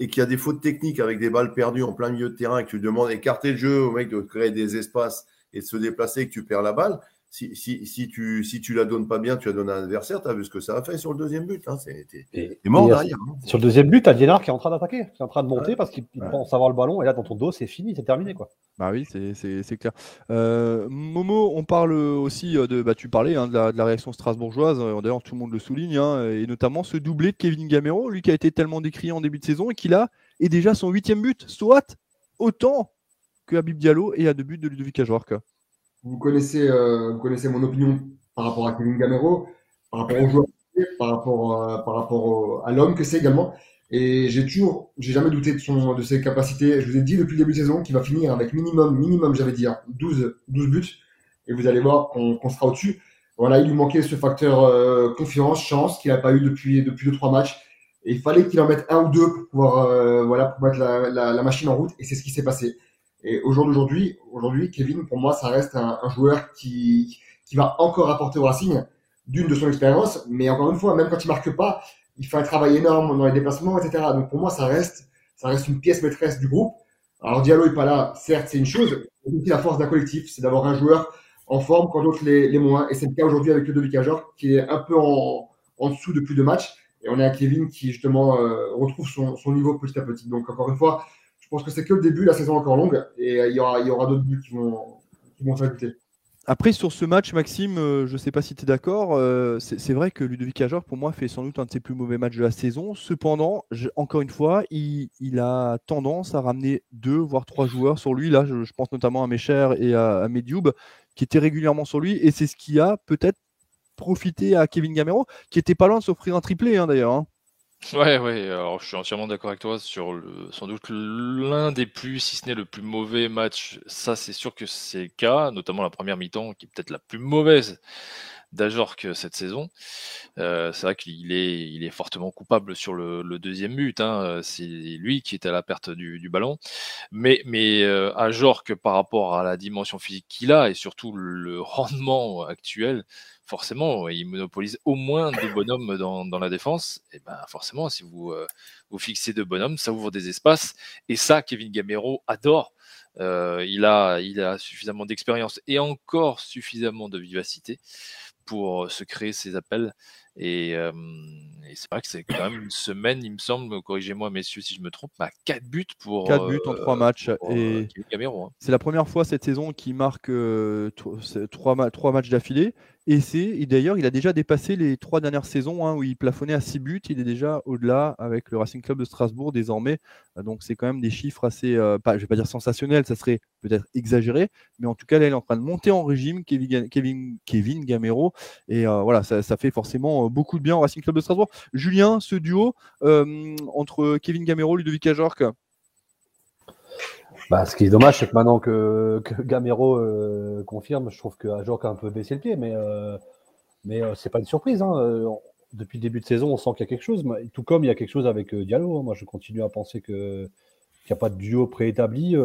et qu'il y a des fautes techniques avec des balles perdues en plein milieu de terrain et que tu demandes d'écarter le jeu au mec de créer des espaces et de se déplacer et que tu perds la balle, si, si, si, tu, si tu la donnes pas bien, tu la donnes à l'adversaire, tu as vu ce que ça a fait sur le deuxième but. Hein, c'est mort derrière. Hein. Sur le deuxième but, tu as Dienard qui est en train d'attaquer, qui est en train de monter parce qu'il pense avoir le ballon et là dans ton dos, c'est fini, c'est terminé. quoi. Bah oui, c'est clair. Euh, Momo, on parle aussi euh, de. Bah, tu parlais hein, de, la, réaction strasbourgeoise, euh, d'ailleurs tout le monde le souligne, et notamment ce doublé de Kevin Gamero, lui qui a été tellement décrié en début de saison et qui là est déjà son huitième but, soit autant que Habib Diallo et à deux buts de Ludovic Ajorque. Vous connaissez, euh, vous connaissez mon opinion par rapport à Kevin Gamero, par rapport au joueur, par rapport, euh, par rapport à l'homme que c'est également. Et j'ai toujours, j'ai jamais douté de, son, de ses capacités. Je vous ai dit depuis le début de saison qu'il va finir avec minimum, minimum, j'avais dit, 12, hein, 12 buts. Et vous allez voir qu'on sera au-dessus. Voilà, il lui manquait ce facteur euh, confiance, chance qu'il n'a pas eu depuis depuis deux trois matchs. Et il fallait qu'il en mette un ou deux pour pouvoir voilà pour mettre la, la machine en route. Et c'est ce qui s'est passé. Et aujourd'hui, aujourd'hui, Kevin, pour moi, ça reste un, un, joueur qui, qui va encore apporter au Racing d'une de son expérience, mais encore une fois, même quand il marque pas, il fait un travail énorme dans les déplacements, etc. Donc pour moi, ça reste, ça reste une pièce maîtresse du groupe. Alors Diallo est pas là, certes, c'est une chose. Mais la force d'un collectif, c'est d'avoir un joueur en forme quand d'autres les, les moins. Et c'est le cas aujourd'hui avec Ludovic Ajor, qui est un peu en, en dessous depuis deux matchs. Et on a Kevin qui justement euh, retrouve son, son niveau petit à petit. Donc encore une fois, pense que c'est que le début, la saison est encore longue, et euh, il y aura, d'autres buts qui vont, qui s'ajouter. Après, sur ce match, Maxime, euh, je ne sais pas si tu es d'accord, euh, c'est vrai que Ludovic Ajor, pour moi, fait sans doute un de ses plus mauvais matchs de la saison. Cependant, encore une fois, il, a tendance à ramener deux, voire trois joueurs sur lui. Là, je, pense notamment à Mecher et à, à qui étaient régulièrement sur lui. Et c'est ce qui a peut-être profité à Kevin Gamero, qui était pas loin de s'offrir un triplé, hein, d'ailleurs. Hein. Ouais, ouais, alors je suis entièrement d'accord avec toi sur le, sans doute l'un des plus, si ce n'est le plus mauvais match. Ça, c'est sûr que c'est le cas, notamment la première mi-temps, qui est peut-être la plus mauvaise d'Ajorc cette saison. Euh, c'est vrai qu'il est, il est fortement coupable sur le, le deuxième but. Hein. C'est lui qui est à la perte du, du ballon. Mais, mais euh, par rapport à la dimension physique qu'il a et surtout le rendement actuel, forcément, il monopolise au moins deux bonhommes dans, la défense. Et ben forcément, si vous, euh, fixez deux bonhommes, ça ouvre des espaces. Et ça, Kevin Gamero adore. Euh, il, a, il a suffisamment d'expérience et encore suffisamment de vivacité pour se créer ses appels. Et, euh, et c'est vrai que c'est quand même une semaine, il me semble, corrigez-moi messieurs si je me trompe, à 4 buts pour 4 buts en 3 matchs. et hein. C'est la première fois cette saison qu'il marque 3, 3 matchs d'affilée. Et c'est d'ailleurs, il a déjà dépassé les trois dernières saisons hein, où il plafonnait à 6 buts. Il est déjà au-delà avec le Racing Club de Strasbourg désormais. Donc c'est quand même des chiffres assez, euh, pas, je vais pas dire sensationnels, ça serait peut-être exagéré, mais en tout cas là, il est en train de monter en régime, Kevin, Kevin, Kevin Gamero. Et euh, voilà, ça, ça, fait forcément beaucoup de bien au Racing Club de Strasbourg. Julien, ce duo entre Kevin Gamero, Ludovic Ajorc, bah, ce qui est dommage, c'est que maintenant que, Gamero euh, confirme, je trouve que Ajorc a un peu baissé le pied, mais, euh, mais euh, c'est pas une surprise. Hein. Depuis le début de saison, on sent qu'il y a quelque chose, tout comme il y a quelque chose avec Diallo. Hein. Moi, je continue à penser qu'il n'y a pas de duo préétabli.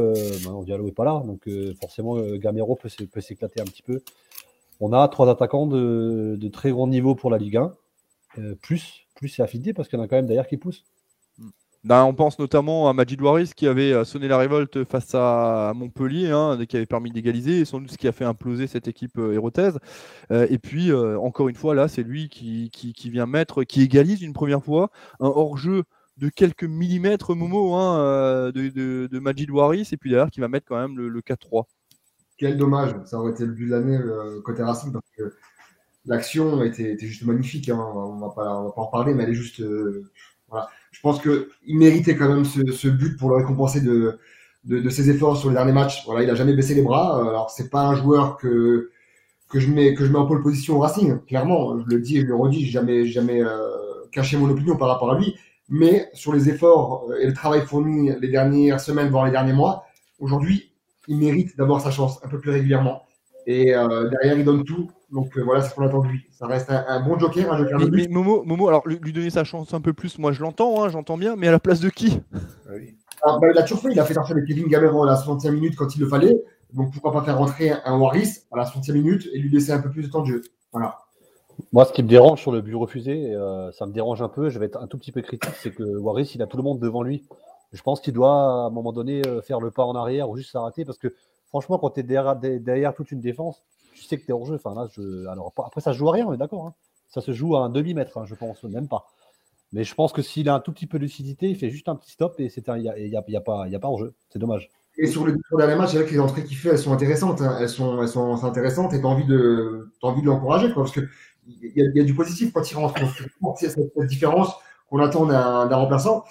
Diallo n'est pas là, donc forcément, Gamero peut s'éclater un petit peu. On a trois attaquants de, très grand niveau pour la Ligue 1. plus, plus c'est affinité parce qu'il y en a quand même d'ailleurs qui poussent. Ben, on pense notamment à Majid Waris qui avait euh, sonné la révolte face à Montpellier, hein, qui avait permis d'égaliser, et sans doute ce qui a fait imploser cette équipe euh, hérotaise. Euh, et puis, encore une fois, là, c'est lui qui, vient mettre, qui égalise une première fois un hors-jeu de quelques millimètres, Momo, hein, de, de, Waris, et puis derrière qui va mettre quand même le, 4-3. Quel dommage, ça aurait été le but de l'année côté Racing, parce que l'action était, juste magnifique. Hein. On ne va pas en parler, mais elle est juste. voilà je pense qu'il méritait quand même ce, but pour le récompenser de, ses efforts sur les derniers matchs. Voilà, il a jamais baissé les bras. Alors c'est pas un joueur que je mets que je mets en pole position au Racing. Clairement, je le dis et je le redis, j'ai jamais jamais euh, caché mon opinion par rapport à lui. Mais sur les efforts et le travail fourni les dernières semaines, voire les derniers mois, aujourd'hui, il mérite d'avoir sa chance un peu plus régulièrement. Et euh, derrière, il donne tout. Donc euh, voilà ce qu'on attend de lui. Ça reste un, bon joker, un joker de mais, Momo, Momo, alors lui, donner sa chance un peu plus, moi je l'entends, hein, j'entends bien, mais à la place de qui? Oui. bah, Il a toujours fait, il a fait sortir avec Kevin Gamero à la 60e minute quand il le fallait. Donc pourquoi pas faire rentrer un Waris à la 60e minute et lui laisser un peu plus de temps de jeu. Voilà. Moi, ce qui me dérange sur le but refusé, euh, ça me dérange un peu, je vais être un tout petit peu critique, c'est que Waris, il a tout le monde devant lui. Je pense qu'il doit, à un moment donné, euh, faire le pas en arrière ou juste s'arrêter parce que, franchement, quand tu es derrière, toute une défense, tu sais que tu es hors jeu. Enfin, là, après, ça joue à rien, on est d'accord. Hein. Ça se joue à un demi-mètre, hein, je pense, même pas. Mais je pense que s'il a un tout petit peu de lucidité, il fait juste un petit stop et il n'y a, y a, pas, y a pas en jeu. C'est dommage. Et sur, le, dernier match, c'est vrai que les entrées qu'il fait, elles sont intéressantes. Hein. Elles, sont, elles sont intéressantes et tu as envie de, de l'encourager. Parce qu'il y, y a du positif quand il rentre. Cette différence qu'on attend d'un remplaçant.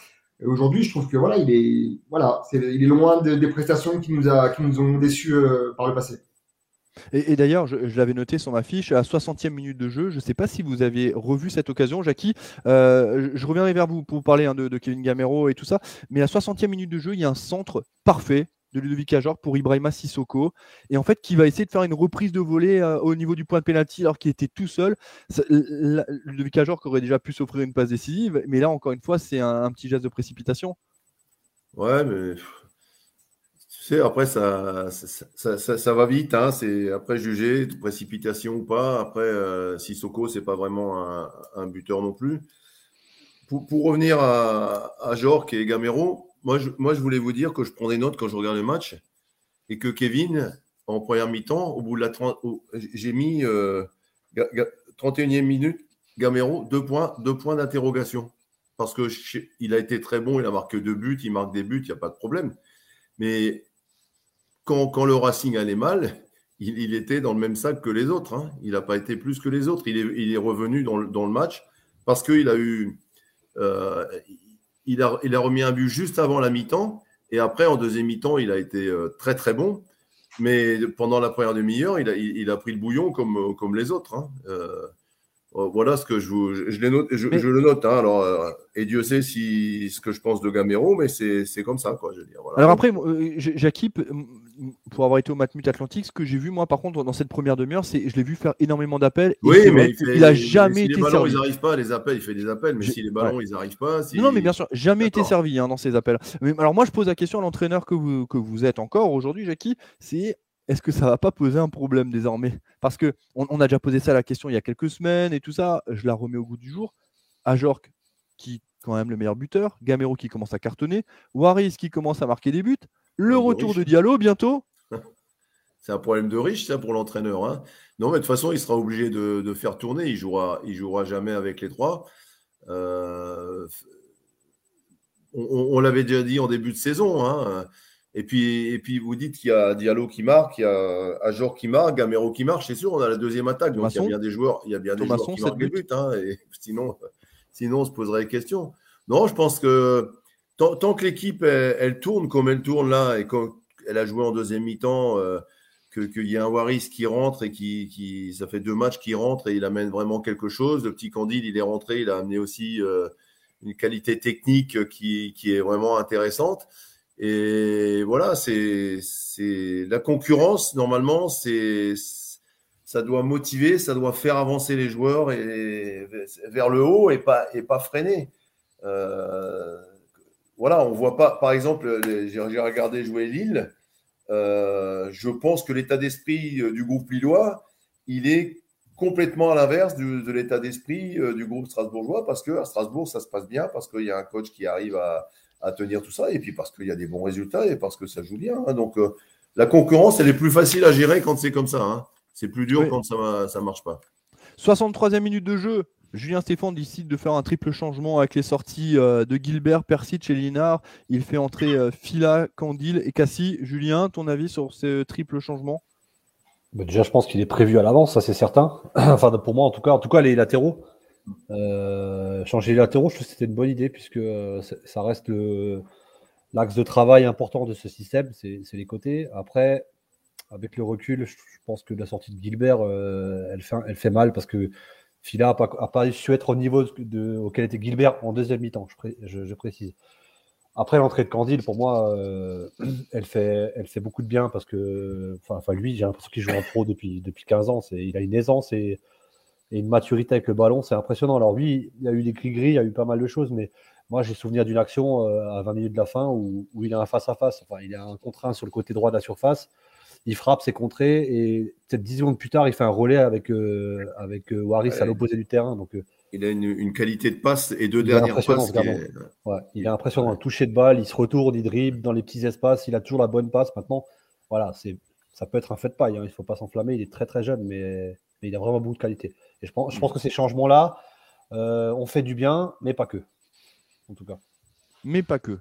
Aujourd'hui, je trouve que voilà, il est, voilà, il est loin des prestations qui nous, a, qui nous ont déçus euh, par le passé. Et, d'ailleurs, je, l'avais noté sur ma fiche, à 60e minute de jeu, je ne sais pas si vous aviez revu cette occasion, Jackie. Euh, je, reviendrai vers vous pour parler hein, de, de, Kevin Gamero et tout ça. Mais à 60e minute de jeu, il y a un centre parfait de Ludovic Ajor pour Ibrahima Sissoko. Et en fait, qui va essayer de faire une reprise de volée euh, au niveau du point de pénalty alors qu'il était tout seul. Ludovic Ajor qui aurait déjà pu s'offrir une passe décisive. Mais là, encore une fois, c'est un, petit geste de précipitation. Ouais, mais tu sais, après, ça, ça, va vite. Hein, c'est après juger, précipitation ou pas. Après, euh, Sissoko, c'est pas vraiment un, buteur non plus. Pour, revenir à, à et Gamero, moi je, moi, je voulais vous dire que je prends des notes quand je regarde le match et que Kevin, en première mi-temps, au bout de la 30, j'ai mis 31e euh, minute, Gamero, deux points, deux points d'interrogation. Parce qu'il a été très bon, il a marqué deux buts, il marque des buts, il n'y a pas de problème. Mais quand, quand, le Racing allait mal, il, était dans le même sac que les autres. Hein. Il n'a pas été plus que les autres. Il est, il est revenu dans le, dans le match parce qu'il a eu. Euh, il a, il a remis un but juste avant la mi-temps. Et après, en deuxième mi-temps, il a été euh, très très bon. Mais pendant la première demi-heure, il a, il, a, pris le bouillon comme, comme les autres. Hein. Euh, euh, voilà ce que je, vous, je, je, note, je, le note. Hein. alors, euh, et Dieu sait si, ce que je pense de Gamero, mais c'est comme ça. Quoi, je veux dire, voilà. Alors après, euh, Jackie, pour avoir été au Matmut Atlantique, ce que j'ai vu, moi, par contre, dans cette première demi-heure, c'est je l'ai vu faire énormément d'appels. Oui, mais il, n'a jamais été les ballons, servi. ils n'arrivent pas, les appels, il fait des appels, mais si les ballons, ils n'arrivent pas. Non, mais bien sûr, jamais été servi hein, dans ces appels. Mais, alors moi, je pose la question à l'entraîneur que vous, que vous êtes encore aujourd'hui, Jackie, c'est est-ce que ça va pas poser un problème désormais? Parce que on, a déjà posé ça la question il y a quelques semaines et tout ça. Je la remets au goût du jour. Ajork, qui quand même le meilleur buteur, Gamero qui commence à cartonner, Waris qui commence à marquer des buts, le retour de, Diallo bientôt. C'est un problème de riche, ça, pour l'entraîneur. Hein. non, mais de toute façon, il sera obligé de, faire tourner. Il jouera, il jouera jamais avec les trois. Euh, on, l'avait déjà dit en début de saison. Hein. Et puis, et puis vous dites qu'il y a Diallo qui marque, il y a Ajor qui marque, Gamero qui marche, c'est sûr, on a la deuxième attaque. Donc il y a bien des joueurs, il y a bien des joueurs qui marquent des buts. Hein, et sinon, sinon, on se poserait des questions. Non, je pense que tant, que l'équipe, elle, tourne comme elle tourne là, et qu'elle a joué en deuxième mi-temps, euh, qu'il y a un Waris qui rentre et qui, qui, ça fait deux matchs qui rentre et il amène vraiment quelque chose. Le petit Candide, il est rentré, il a amené aussi euh, une qualité technique qui, qui est vraiment intéressante. Et voilà, c'est la concurrence, normalement, c'est ça doit motiver, ça doit faire avancer les joueurs et, vers le haut et pas, et pas freiner. Euh, voilà, on voit pas, par exemple, j'ai regardé jouer Lille. Euh, je pense que l'état d'esprit euh, du groupe lillois, il est complètement à l'inverse de l'état d'esprit du groupe strasbourgeois parce que à Strasbourg, ça se passe bien, parce qu'il y a un coach qui arrive à, à tenir tout ça, et puis parce qu'il y a des bons résultats et parce que ça joue bien. Hein. Donc euh, la concurrence, elle est plus facile à gérer quand c'est comme ça. Hein. C'est plus dur quand ça ne marche pas. 63e minute de jeu. Julien Stéphane décide de faire un triple changement avec les sorties euh, de Gilbert, Persic et Linard. Il fait entrer euh, Fila, Candil et Cassie. Julien, ton avis sur ce triple changement? Bah, Déjà, je pense qu'il est prévu à l'avance, ça c'est certain. enfin, pour moi, en tout cas, en tout cas, les latéraux. Euh, changer les latéraux, je trouve que c'était une bonne idée puisque ça reste l'axe de travail important de ce système, c'est les côtés. Après, avec le recul, je, pense que la sortie de Gilbert, elle fait mal parce que Fila n'a pas, pas, su être au niveau auquel était Gilbert en deuxième mi-temps, je, précise. Après l'entrée de Candide, pour moi, elle, fait, elle fait beaucoup de bien parce que, enfin, lui, j'ai l'impression qu'il joue en pro depuis, depuis 15 ans. Il a une aisance et une maturité avec le ballon, c'est impressionnant. Alors lui, il y a eu des cris gris, il y a eu pas mal de choses, mais moi j'ai souvenir d'une action euh, à 20 minutes de la fin où, il a un face-à-face, enfin il a un contre sur le côté droit de la surface, il frappe, c'est contré, et peut-être 10 secondes plus tard, il fait un relais avec, euh, avec euh, Waris à l'opposé du terrain. Donc, il a une, qualité de passe et deux dernières passes. il est impressionnant. Le toucher de balle, il se retourne, il dribble dans les petits espaces, il a toujours la bonne passe. Maintenant, voilà, c'est ça peut être un fait de paille. Hein. Il ne faut pas s'enflammer. Il est très très jeune, mais, il a vraiment beaucoup de qualité. Et je pense, je pense que ces changements-là ont fait du bien, mais pas que. En tout cas. Mais pas que.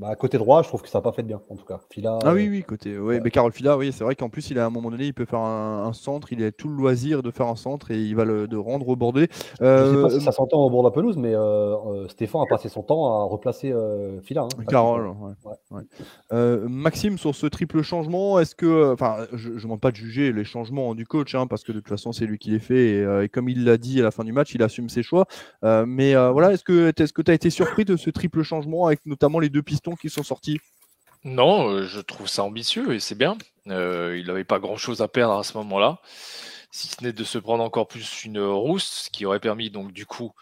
Bah, côté droit, je trouve que ça n'a pas fait de bien, en tout cas. Fila, ah oui, oui, côté. Ouais, Mais Carole Fila, oui, c'est vrai qu'en plus, il a à un moment donné, il peut faire un, centre, il a tout le loisir de faire un centre et il va le de rendre au bordé. Euh... Je sais pas si ça s'entend au bord de la pelouse, mais euh, euh, Stéphane a passé son temps à replacer euh, Fila. Hein, Carole, ouais. Maxime, sur ce triple changement, est-ce que. Enfin, je ne demande pas de juger les changements du coach, hein, parce que de toute façon, c'est lui qui les fait et, comme il l'a dit à la fin du match, il assume ses choix. mais voilà, est-ce que tu est as été surpris de ce triple changement avec notamment les deux qui sont sortis non, euh, je trouve ça ambitieux et c'est bien. Euh, il n'avait pas grand-chose à perdre à ce moment-là, si ce n'est de se prendre encore plus une rousse, ce qui aurait permis donc du coup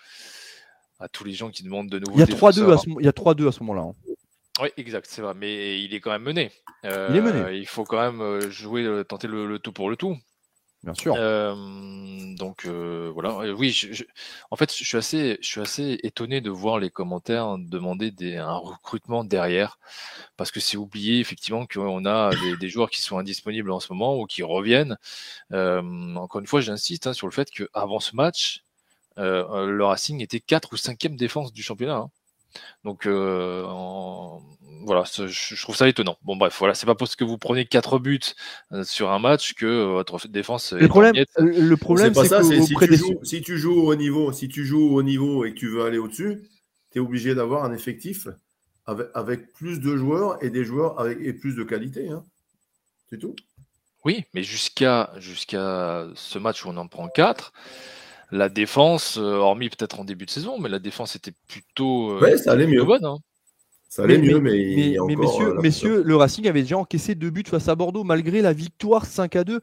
à tous les gens qui demandent de nouveau. Il y a 3-2 à ce, il y a 3-2 à ce moment-là. Hein. Oui, exact, c'est vrai. Mais il est quand même mené. il est mené. Euh, il faut quand même jouer, tenter le tout pour le tout. Bien sûr. donc voilà. Oui, en fait, je suis assez, je suis assez étonné de voir les commentaires demander des, un recrutement derrière, parce que c'est oublié effectivement qu'on a des, joueurs qui sont indisponibles en ce moment ou qui reviennent. encore une fois, j'insiste hein, sur le fait qu'avant ce match, le Racing était 4 ou 5e défense du championnat. Hein. Donc euh, voilà, je trouve ça étonnant. Bon bref, voilà, c'est pas parce que vous prenez quatre buts euh, sur un match que euh, votre défense. Le problème, le problème, c'est que si, tu joues, si tu joues au niveau, si tu joues au niveau et que tu veux aller au-dessus, tu es obligé d'avoir un effectif avec, plus de joueurs et des joueurs avec et plus de qualité. Hein. C'est tout. Oui, mais jusqu'à jusqu'à ce match où on en prend quatre la défense, euh, hormis peut-être en début de saison, mais la défense était plutôt, euh, ça allait mieux. bonne. Hein. Ça allait mieux, mais, messieurs, messieurs, le Racing avait déjà encaissé deux buts face à Bordeaux, malgré la victoire 5 à 2.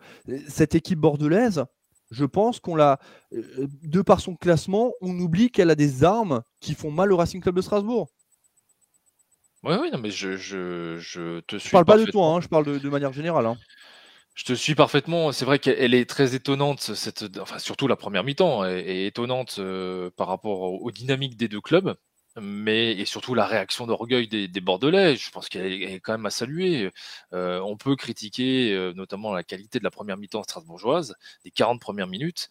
Cette équipe bordelaise, je pense qu'on l'a, euh, de par son classement, on oublie qu'elle a des armes qui font mal au Racing Club de Strasbourg. Oui, oui, non, mais je, je, te suis. Je parle pas de toi, hein, je parle de, manière générale. Hein. Je te suis parfaitement. C'est vrai qu'elle est très étonnante, cette, enfin surtout la première mi-temps est, étonnante euh, par rapport aux, dynamiques des deux clubs, mais et surtout la réaction d'orgueil des, Bordelais. Je pense qu'elle est, quand même à saluer. Euh, on peut critiquer euh, notamment la qualité de la première mi-temps strasbourgeoise, des 40 premières minutes,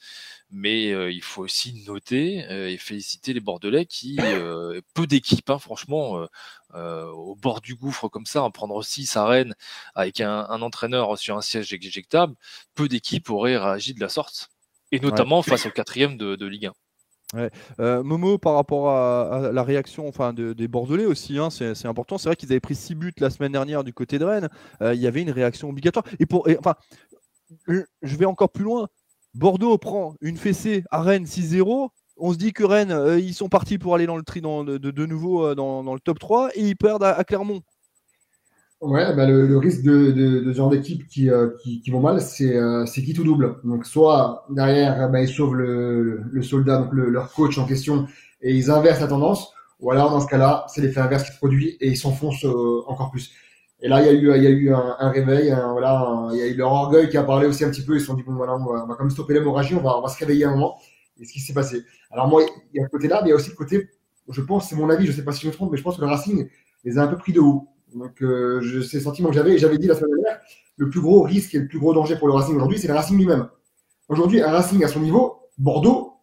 mais il faut aussi noter et féliciter les Bordelais qui peu d'équipes, hein, franchement euh, au bord du gouffre comme ça, en prendre 6 à Rennes avec un, entraîneur sur un siège éjectable, peu d'équipes auraient réagi de la sorte. Et notamment face au quatrième de, Ligue 1. Euh, Momo, par rapport à, la réaction enfin, des Bordelais aussi, hein, c'est important. C'est vrai qu'ils avaient pris 6 buts la semaine dernière du côté de Rennes. Euh, il y avait une réaction obligatoire. Et pour, enfin, je vais encore plus loin. Bordeaux prend une fessée à Rennes 6-0 on se dit que Rennes, euh, ils sont partis pour aller dans le tri de, nouveau dans, le top 3 et ils perdent à, Clermont. Ouais, bah, le, risque de, ce genre d'équipe euh, qui, vont mal, c'est qui tout double. Donc, soit derrière, bah, ils sauvent le, soldat, donc leur coach en question, et ils inversent la tendance, ou alors dans ce cas-là, c'est l'effet inverse qui se produit et ils s'enfoncent encore plus. Et là, il y a eu, il y a eu un, réveil, voilà, il y a eu leur orgueil qui a parlé aussi un petit peu. Ils se sont dit bon voilà, on va, on va comme stopper l'hémorragie, on va, on va se réveiller un moment et ce qui s'est passé. Alors moi, il y a ce côté-là, mais il y a aussi le côté, je pense, c'est mon avis, je sais pas si je me trompe, mais je pense que le Racing les a un peu pris de haut. Donc euh, c'est le sentiment que j'avais, et j'avais dit la semaine dernière, le plus gros risque et le plus gros danger pour le Racing aujourd'hui, c'est le Racing lui-même. Aujourd'hui, un Racing à son niveau, Bordeaux,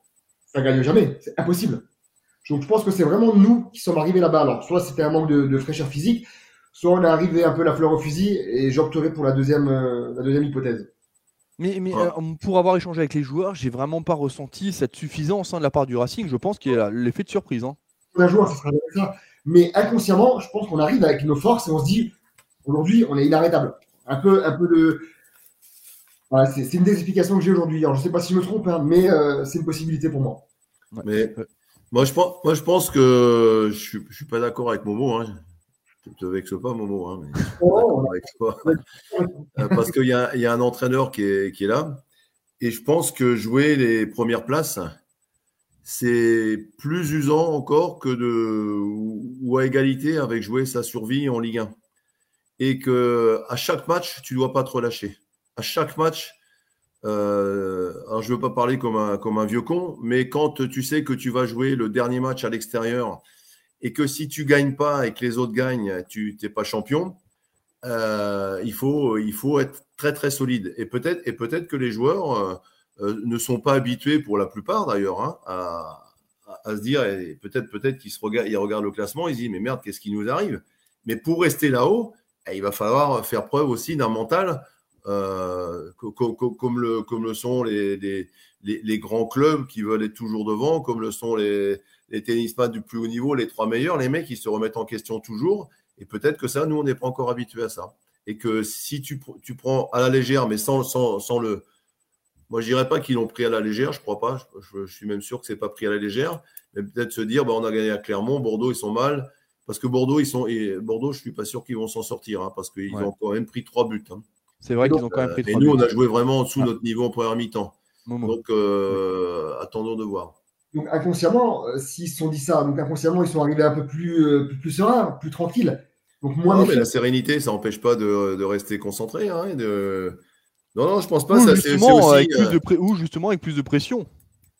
ça gagne jamais, c'est impossible. Donc je pense que c'est vraiment nous qui sommes arrivés là-bas. Alors soit c'était un manque de, fraîcheur physique, soit on est arrivé un peu la fleur au fusil, et j'opterai pour la deuxième, euh, la deuxième hypothèse. Mais, euh, pour avoir échangé avec les joueurs, j'ai vraiment pas ressenti cette suffisance hein, de la part du Racing. Je pense qu'il y a l'effet de surprise. Hein. Un joueur, ça sera ça. Mais inconsciemment, je pense qu'on arrive avec nos forces et on se dit aujourd'hui, on est inarrêtable. Un peu, un peu de. Voilà, c'est une des explications que j'ai aujourd'hui. Je ne sais pas si je me trompe, hein, mais euh, c'est une possibilité pour moi. Mais moi, je pense, moi, je pense que je ne suis pas d'accord avec Momo. Hein ne te vexe pas, Momo. Hein, oh. euh, Parce qu'il y, y, a un entraîneur qui est, qui est, là. Et je pense que jouer les premières places, c'est plus usant encore que de. ou à égalité avec jouer sa survie en Ligue 1. Et que à chaque match, tu ne dois pas te relâcher. à chaque match, alors je ne veux pas parler comme un, comme un vieux con, mais quand tu sais que tu vas jouer le dernier match à l'extérieur et que si tu gagnes pas et que les autres gagnent, tu n'es pas champion, il, faut, il faut être très très solide. Et peut-être et peut-être que les joueurs ne sont pas habitués, pour la plupart d'ailleurs, hein, à, se dire, peut-être peut-être qu'ils regardent, ils regardent le classement, ils se disent, mais merde, qu'est-ce qui nous arrive? Mais pour rester là-haut, eh, il va falloir faire preuve aussi d'un mental euh, comme, le, sont les, grands clubs qui veulent être toujours devant, comme le sont les, les tennisman du plus haut niveau, les trois meilleurs, les mecs qui se remettent en question toujours. Et peut-être que ça, nous, on n'est pas encore habitués à ça. Et que si tu, prends à la légère, mais sans le, moi, je dirais pas qu'ils l'ont pris à la légère, je crois pas. Je, suis même sûr que c'est pas pris à la légère. Mais peut-être se dire, bah, on a gagné à Clermont, Bordeaux, ils sont mal. Parce que Bordeaux, ils sont, et Bordeaux, je suis pas sûr qu'ils vont s'en sortir, hein, parce qu'ils ont quand même pris trois buts. Hein. C'est vrai qu'ils ont quand même pris trois buts. Et nous, on a joué vraiment en dessous de ah. notre niveau en première mi-temps. Donc, euh, attendons de voir. Donc, inconsciemment, euh, s'ils se sont dit ça, donc inconsciemment, ils sont arrivés un peu plus, euh, plus, sereins, plus tranquilles. Donc, moins non, mais la sérénité, ça n'empêche pas de, de, rester concentré hein, et de non, non, je pense pas. ça, justement, aussi, avec plus de ou justement avec plus de pression.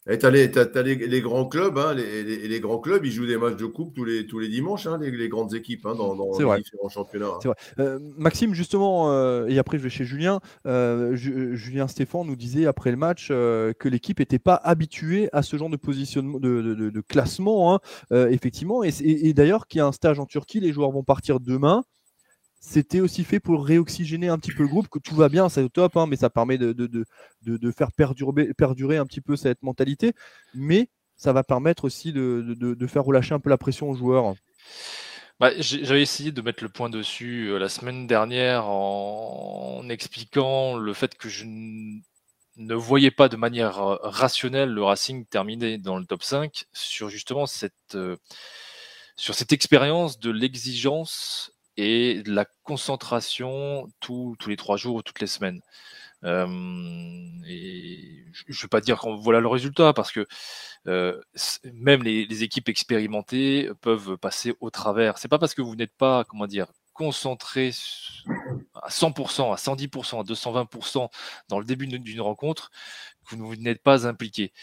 Et tu as, les, grands clubs, hein, les, grands clubs, ils jouent des matchs de coupe tous les, tous les dimanches, hein, les, grandes équipes hein, dans, les différents championnats. Vrai. Euh, Maxime, justement, euh, et après je vais chez Julien, euh, Julien Stéphane nous disait après le match que l'équipe n'était pas habituée à ce genre de positionnement, de, classement, effectivement. Et, et d'ailleurs, qu'il y a un stage en Turquie, les joueurs vont partir demain c'était aussi fait pour réoxygéner un petit peu le groupe, que tout va bien, c'est au top, hein, mais ça permet de, de, de, faire perdurer, perdurer un petit peu cette mentalité, mais ça va permettre aussi de, faire relâcher un peu la pression aux joueurs. Bah, J'avais essayé de mettre le point dessus euh, la semaine dernière en, expliquant le fait que je ne voyais pas de manière euh, rationnelle le Racing terminer dans le top 5 sur justement cette, euh, cette expérience de l'exigence et de la concentration tous les trois jours ou toutes les semaines. Je ne veux pas dire qu'on voilà le résultat parce que euh, même les, les, équipes expérimentées peuvent passer au travers. C'est pas parce que vous n'êtes pas comment dire concentré à 100%, à 110%, à 220% dans le début d'une rencontre que vous n'êtes pas impliqué.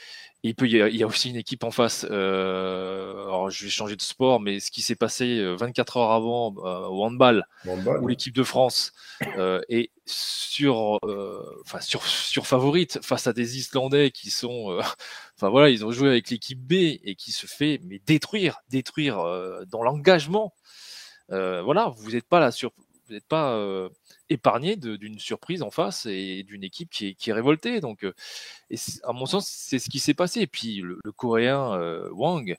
Il peut, il y, a, aussi une équipe en face. Euh, alors, je vais changer de sport, mais ce qui s'est passé 24 euh, heures avant euh, au handball, où l'équipe de France euh, est sur, euh, enfin sur, sur favorite face à des Islandais qui sont, enfin voilà, ils ont joué avec l'équipe B et qui se fait mais détruire, détruire dans l'engagement. voilà, vous n'êtes pas là sur, n'êtes pas épargné d'une surprise en face et d'une équipe qui est, qui est, révoltée. Donc, euh, et à mon sens, c'est ce qui s'est passé. Et puis, le, coréen euh, Wang,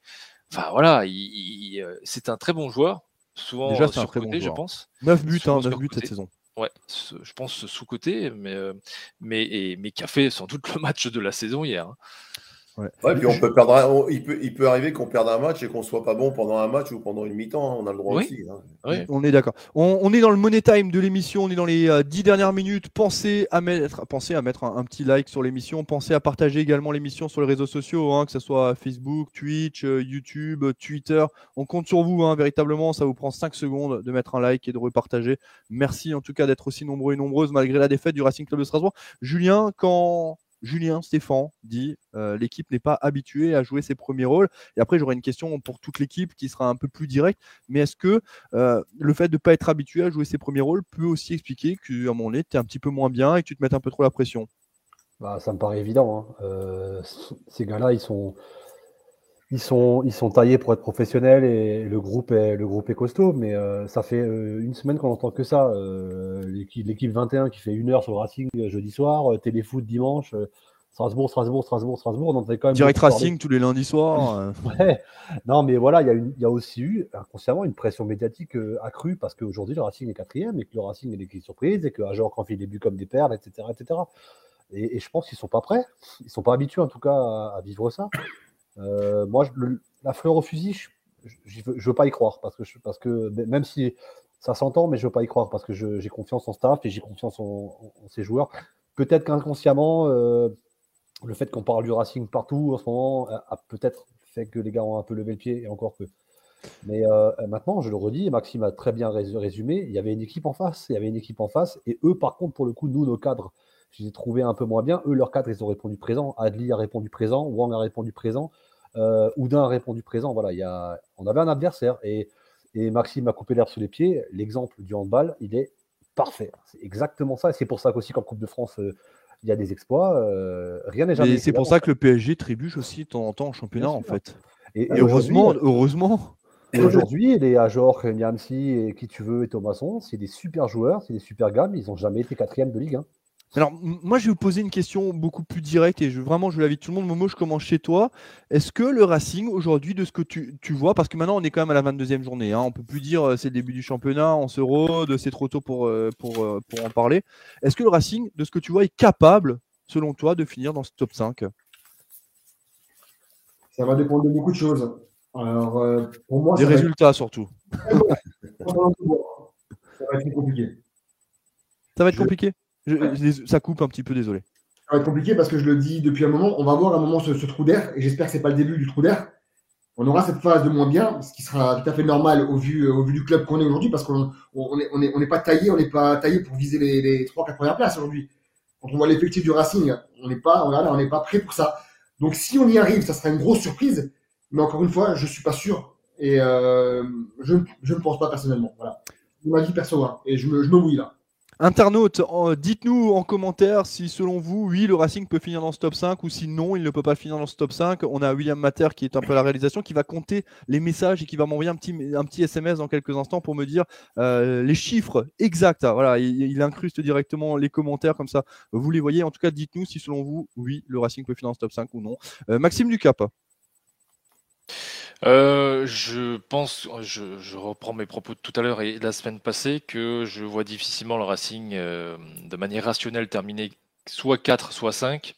enfin voilà, il, euh, c'est un très bon joueur. Souvent Déjà, c'est un très côté, bon je pense. 9 buts, hein, 9 buts cette saison. Ouais, je pense sous-côté, mais, mais, et, mais qui a fait sans doute le match de la saison hier. Hein. Ouais. puis on peut perdre, il, peut, il peut arriver qu'on perde un match et qu'on soit pas bon pendant un match ou pendant une mi-temps. Hein, on a le droit aussi. Hein. On est d'accord. On, est dans le money time de l'émission. On est dans les euh, dix dernières minutes. Pensez à mettre, pensez à mettre un, petit like sur l'émission. Pensez à partager également l'émission sur les réseaux sociaux, hein, que ce soit Facebook, Twitch, euh, YouTube, Twitter. On compte sur vous, véritablement. Ça vous prend 5 secondes de mettre un like et de repartager. Merci en tout cas d'être aussi nombreux et nombreuses malgré la défaite du Racing Club de Strasbourg. Julien, quand Julien Stéphane dit euh, l'équipe n'est pas habituée à jouer ses premiers rôles. Et après, j'aurai une question pour toute l'équipe qui sera un peu plus directe. Mais est-ce que euh, le fait de ne pas être habitué à jouer ses premiers rôles peut aussi expliquer qu'à un moment donné, tu es un petit peu moins bien et que tu te mettes un peu trop la pression? Bah, Ça me paraît évident. Hein. Euh, ces gars-là, ils sont, ils sont, ils sont taillés pour être professionnels et le groupe est, le groupe est costaud, mais euh, ça fait euh, une semaine qu'on entend que ça. Euh, l'équipe 21 qui fait une heure sur le Racing jeudi soir, téléfoot dimanche, Strasbourg, Strasbourg, Strasbourg, Strasbourg. On quand même Direct Racing tous les lundis soirs. ouais. Non, mais voilà, il y, a y a aussi eu inconsciemment une pression médiatique accrue parce qu'aujourd'hui le Racing est quatrième et que le Racing est l'équipe surprise et que Ajor quand des buts comme des perles, etc. etc. Et, je pense qu'ils sont pas prêts, ils sont pas habitués en tout cas à vivre ça. Euh, moi, la fleur au fusil, je ne veux, pas y croire parce que, même si ça s'entend, mais je veux pas y croire parce que j'ai confiance en staff et j'ai confiance en, ces joueurs. Peut-être qu'inconsciemment, euh, le fait qu'on parle du Racing partout en ce moment a, peut-être fait que les gars ont un peu levé le pied et encore que Mais euh, maintenant, je le redis, Maxime a très bien résumé, il y avait une équipe en face, il y avait une équipe en face, et eux, par contre, pour le coup, nous, nos cadres, je les ai trouvés un peu moins bien. Eux, leurs cadres, ils ont répondu présent. Adli a répondu présent, Wang a répondu présent, euh, Oudin a répondu présent. Voilà, il y a... on avait un adversaire, et, et Maxime a coupé l'herbe sous les pieds. L'exemple du handball, il est parfait. C'est exactement ça, et c'est pour ça qu'aussi, qu'en Coupe de France, euh, il y a des exploits. Euh, rien n'est jamais. Et c'est pour ça que le PSG trébuche aussi de temps en temps en championnat, en fait. Et, heureusement, heureusement. aujourd'hui, les Ajor, Niamsi et qui tu veux et Thomasson, c'est des super joueurs, c'est des super gammes. Ils n'ont jamais été quatrième de Ligue 1. Alors, moi, je vais vous poser une question beaucoup plus directe et je, vraiment, je l'invite tout le monde. Momo, je commence chez toi. Est-ce que le Racing, aujourd'hui, de ce que tu, vois, parce que maintenant, on est quand même à la 22e journée, hein, on ne peut plus dire euh, c'est le début du championnat, on se rôde, c'est trop tôt pour, euh, pour, euh, pour en parler. Est-ce que le Racing, de ce que tu vois, est capable, selon toi, de finir dans ce top 5 Ça va dépendre de beaucoup de choses. Alors, pour moi, Des résultats surtout. ça va être compliqué. Ça va être compliqué? Ça coupe un petit peu, désolé. Ça va être compliqué parce que je le dis depuis un moment, on va voir un moment ce, trou d'air, et j'espère que ce n'est pas le début du trou d'air. On aura cette phase de moins bien, ce qui sera tout à fait normal au vu, au vu du club qu'on est aujourd'hui, parce qu'on n'est on est, on est pas taillé, on n'est pas taillé pour viser les, les 3-4 premières places aujourd'hui. Quand on voit l'effectif du Racing, on n'est pas, on n'est pas prêt pour ça. Donc si on y arrive, ça sera une grosse surprise. Mais encore une fois, je ne suis pas sûr et euh, je ne pense pas personnellement. Voilà. ma vie perso, hein, et je me, je me mouille là. Internautes, dites-nous en commentaire si selon vous, oui, le Racing peut finir dans ce top 5 ou si non, il ne peut pas finir dans ce top 5. On a William Mater qui est un peu la réalisation, qui va compter les messages et qui va m'envoyer un petit, un petit SMS dans quelques instants pour me dire euh, les chiffres exacts. Voilà, il, incruste directement les commentaires comme ça. Vous les voyez. En tout cas, dites-nous si selon vous, oui, le Racing peut finir dans ce top 5 ou non. Euh, Maxime Ducap. Euh, je pense, je, reprends mes propos de tout à l'heure et la semaine passée, que je vois difficilement le Racing euh, de manière rationnelle terminer soit 4, soit 5.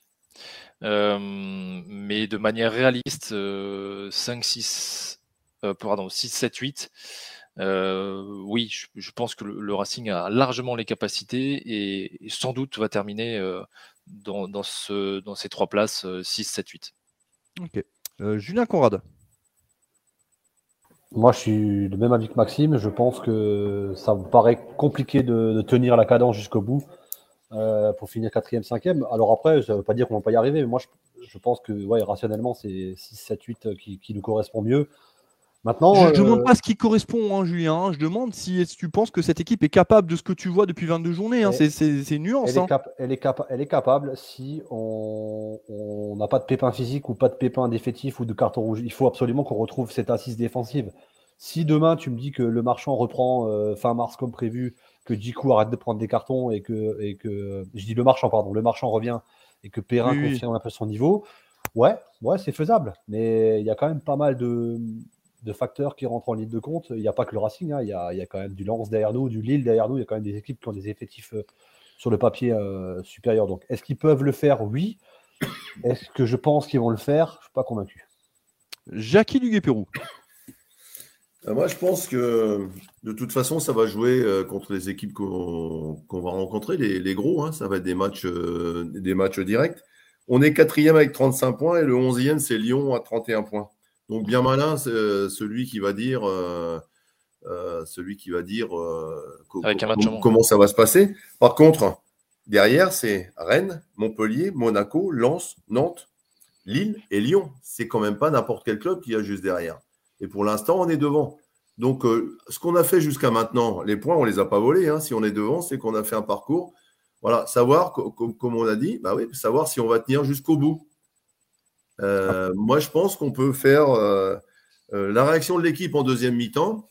Euh, mais de manière réaliste, 5, 6, pardon, 6, 7, 8. oui, je, pense que le, Racing a largement les capacités et, sans doute va terminer dans, dans ces trois places 6, 7, 8. Ok. Julien Conrad. Moi, je suis de même avis que Maxime. Je pense que ça me paraît compliqué de, tenir la cadence jusqu'au bout euh, pour finir quatrième, cinquième. Alors après, ça ne veut pas dire qu'on ne va pas y arriver. Mais moi, je, pense que ouais, rationnellement, c'est 6, 7, 8 qui, nous correspond mieux. Maintenant, je ne demande euh, pas ce qui correspond, hein, Julien. Je demande si tu penses que cette équipe est capable de ce que tu vois depuis 22 journées. Hein. C'est une nuance. Elle, est hein. elle, est elle, est capable si on n'a pas de pépin physique ou pas de pépin défaitif ou de carton rouge. Il faut absolument qu'on retrouve cette assise défensive. Si demain tu me dis que le marchand reprend euh, fin mars comme prévu, que Jiku arrête de prendre des cartons et que, et que je dis le marchand, pardon, le marchand revient et que Perrin confirme un peu son niveau, ouais, ouais, c'est faisable. Mais il y a quand même pas mal de, de facteurs qui rentrent en ligne de compte. Il n'y a pas que le Racing, hein. il, y a, il, y a, quand même du Lens derrière nous, du Lille derrière nous. Il y a quand même des équipes qui ont des effectifs euh, sur le papier euh, supérieurs. Donc, est-ce qu'ils peuvent le faire? Oui. Est-ce que je pense qu'ils vont le faire? Je ne suis pas convaincu. Jackie Duguay-Pérou. Euh, moi, je pense que de toute façon, ça va jouer contre les équipes qu'on va rencontrer, les, gros. Hein. ça va être des matchs, des matchs directs. On est quatrième avec 35 points et le 11e, c'est Lyon à 31 points. Donc bien malin, c'est euh, celui qui va dire, euh, euh, celui qui va dire comment ça va se passer. Par contre, derrière, c'est Rennes, Montpellier, Monaco, Lens, Nantes, Lille et Lyon. C'est quand même pas n'importe quel club qui a juste derrière. Et pour l'instant, on est devant. Donc, ce qu'on a fait jusqu'à maintenant, les points, on les a pas volés. Hein. Si on est devant, c'est qu'on a fait un parcours. Voilà, savoir, comme on a dit, bah oui, savoir si on va tenir jusqu'au bout. Euh, moi, je pense qu'on peut faire euh, euh, la réaction de l'équipe en deuxième mi-temps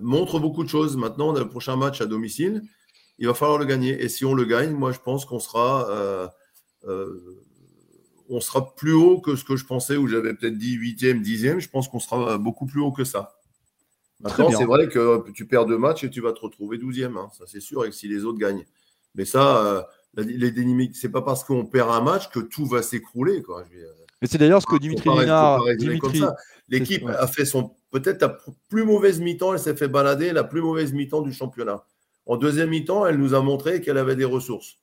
montre beaucoup de choses. Maintenant, on a le prochain match à domicile. Il va falloir le gagner. Et si on le gagne, moi, je pense qu'on sera, on sera plus haut que ce que je pensais, où j'avais peut-être dit huitième, dixième. Je pense qu'on sera beaucoup plus haut que ça. Maintenant, c'est vrai que tu perds deux matchs et tu vas te retrouver douzième. Hein. Ça, c'est sûr, et si les autres gagnent. Mais ça, les dynamiques, c'est pas parce qu'on perd un match que tout va s'écrouler. Quoi. Mais c'est d'ailleurs ce que Dimitri Lénard. L'équipe a fait son peut-être la plus mauvaise mi-temps, elle s'est fait balader la plus mauvaise mi-temps du championnat. En deuxième mi-temps, elle nous a montré qu'elle avait des ressources.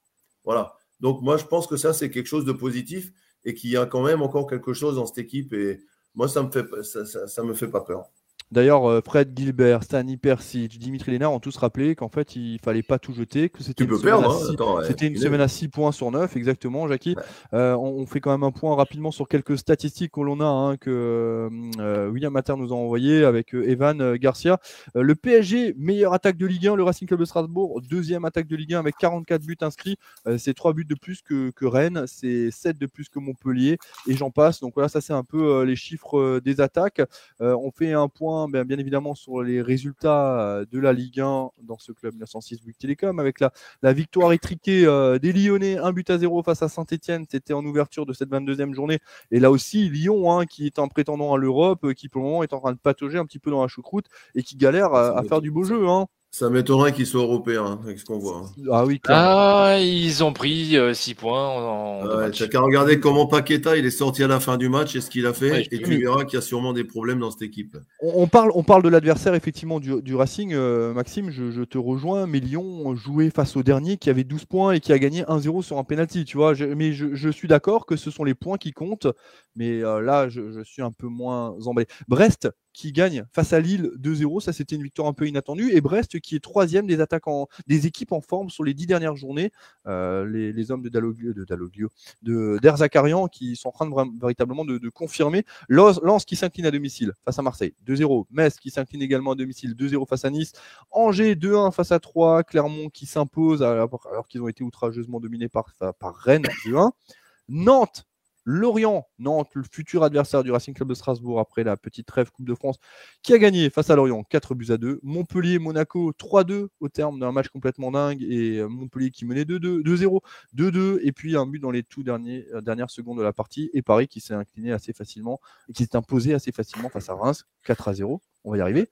Voilà. Donc moi, je pense que ça, c'est quelque chose de positif et qu'il y a quand même encore quelque chose dans cette équipe. Et moi, ça me fait, ça, ça me fait pas peur. D'ailleurs, euh, Fred Gilbert, Stani Persic, Dimitri Lénard ont tous rappelé qu'en fait, il fallait pas tout jeter, que c'était une, semaine, à c'était une semaine à 6 points sur 9, exactement, Jackie. Euh, on, fait quand même un point rapidement sur quelques statistiques que l'on a, hein, que euh, William Mater nous a envoyé avec Evan Garcia. le PSG, meilleure attaque de Ligue 1, le Racing Club de Strasbourg, deuxième attaque de Ligue 1 avec 44 buts inscrits. c'est 3 buts de plus que, que Rennes, c'est 7 de plus que Montpellier, et j'en passe. Donc voilà, ça c'est un peu les chiffres des attaques. on fait un point bien, évidemment sur les résultats euh, de la Ligue 1 dans ce club 906 Bouygues Télécom avec la, la victoire étriquée euh, des Lyonnais, un but à zéro face à Saint-Etienne. C'était en ouverture de cette 22e journée. Et là aussi, Lyon, hein, qui est un prétendant à l'Europe, euh, qui pour le moment est en train de patauger un petit peu dans la choucroute et qui galère à, faire du beau jeu. Hein. Ça m'étonnerait qu'ils soient européens, hein, avec ce qu'on voit. Hein. Ah oui, Ah, ils ont pris 6 points. En, ouais, qu'à regarder comment Paqueta il est sorti à la fin du match et ce qu'il a fait, et tu verras qu'il y a sûrement des problèmes dans cette équipe. On, parle, on parle de l'adversaire effectivement du, Racing, euh, Maxime, je, te rejoins, mais Lyon jouait face au dernier qui avait 12 points et qui a gagné 1-0 sur un penalty, tu vois. mais je, suis d'accord que ce sont les points qui comptent, mais euh, là, je, suis un peu moins emballé. Brest, qui gagne face à Lille 2-0. Ça, c'était une victoire un peu inattendue. Et Brest, qui est troisième des attaquants, des équipes en forme sur les dix dernières journées. Euh, les, hommes de Dalloglio, de de qui sont en train de, véritablement de, confirmer. Lens qui s'incline à domicile face à Marseille 2-0. Metz qui s'incline également à domicile 2-0 face à Nice. Angers 2-1 face à 3. Clermont qui s'impose alors, alors qu'ils ont été outrageusement dominés par, par Rennes 2-1. Nantes Lorient, Nantes, le futur adversaire du Racing Club de Strasbourg après la petite trêve Coupe de France, qui a gagné face à Lorient 4 buts à 2. Montpellier, Monaco 3-2 au terme d'un match complètement dingue et euh, Montpellier qui menait 2-0, 2-2 et puis un but dans les tout derniers, euh, dernières secondes de la partie et Paris qui s'est incliné assez facilement et qui s'est imposé assez facilement face à Reims 4 0. On va y arriver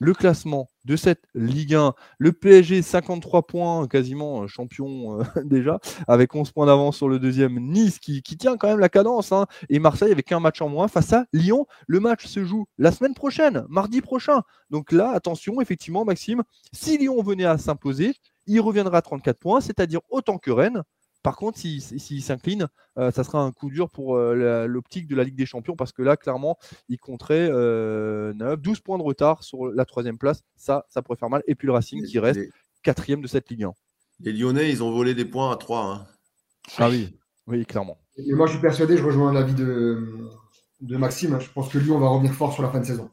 le classement de cette Ligue 1. Le PSG, 53 points, quasiment euh, champion euh, déjà, avec 11 points d'avance sur le deuxième. Nice, qui, tient quand même la cadence. Hein. et Marseille, avec un match en moins face à Lyon. Le match se joue la semaine prochaine, mardi prochain. Donc là, attention, effectivement, Maxime, si Lyon venait à s'imposer, il reviendra à 34 points, c'est-à-dire autant que Rennes. Par contre, s'il s'incline, euh, ça sera un coup dur pour euh, l'optique de la Ligue des Champions parce que là, clairement, il compterait 12 euh, points de retard sur la troisième place. Ça, ça pourrait faire mal. Et puis le Racing qui reste quatrième de cette Ligue 1. Les Lyonnais, ils ont volé des points à 3. Hein. Ah oui, oui, clairement. Et moi, je suis persuadé, je rejoins l'avis de, de Maxime. Je pense que Lyon va revenir fort sur la fin de saison.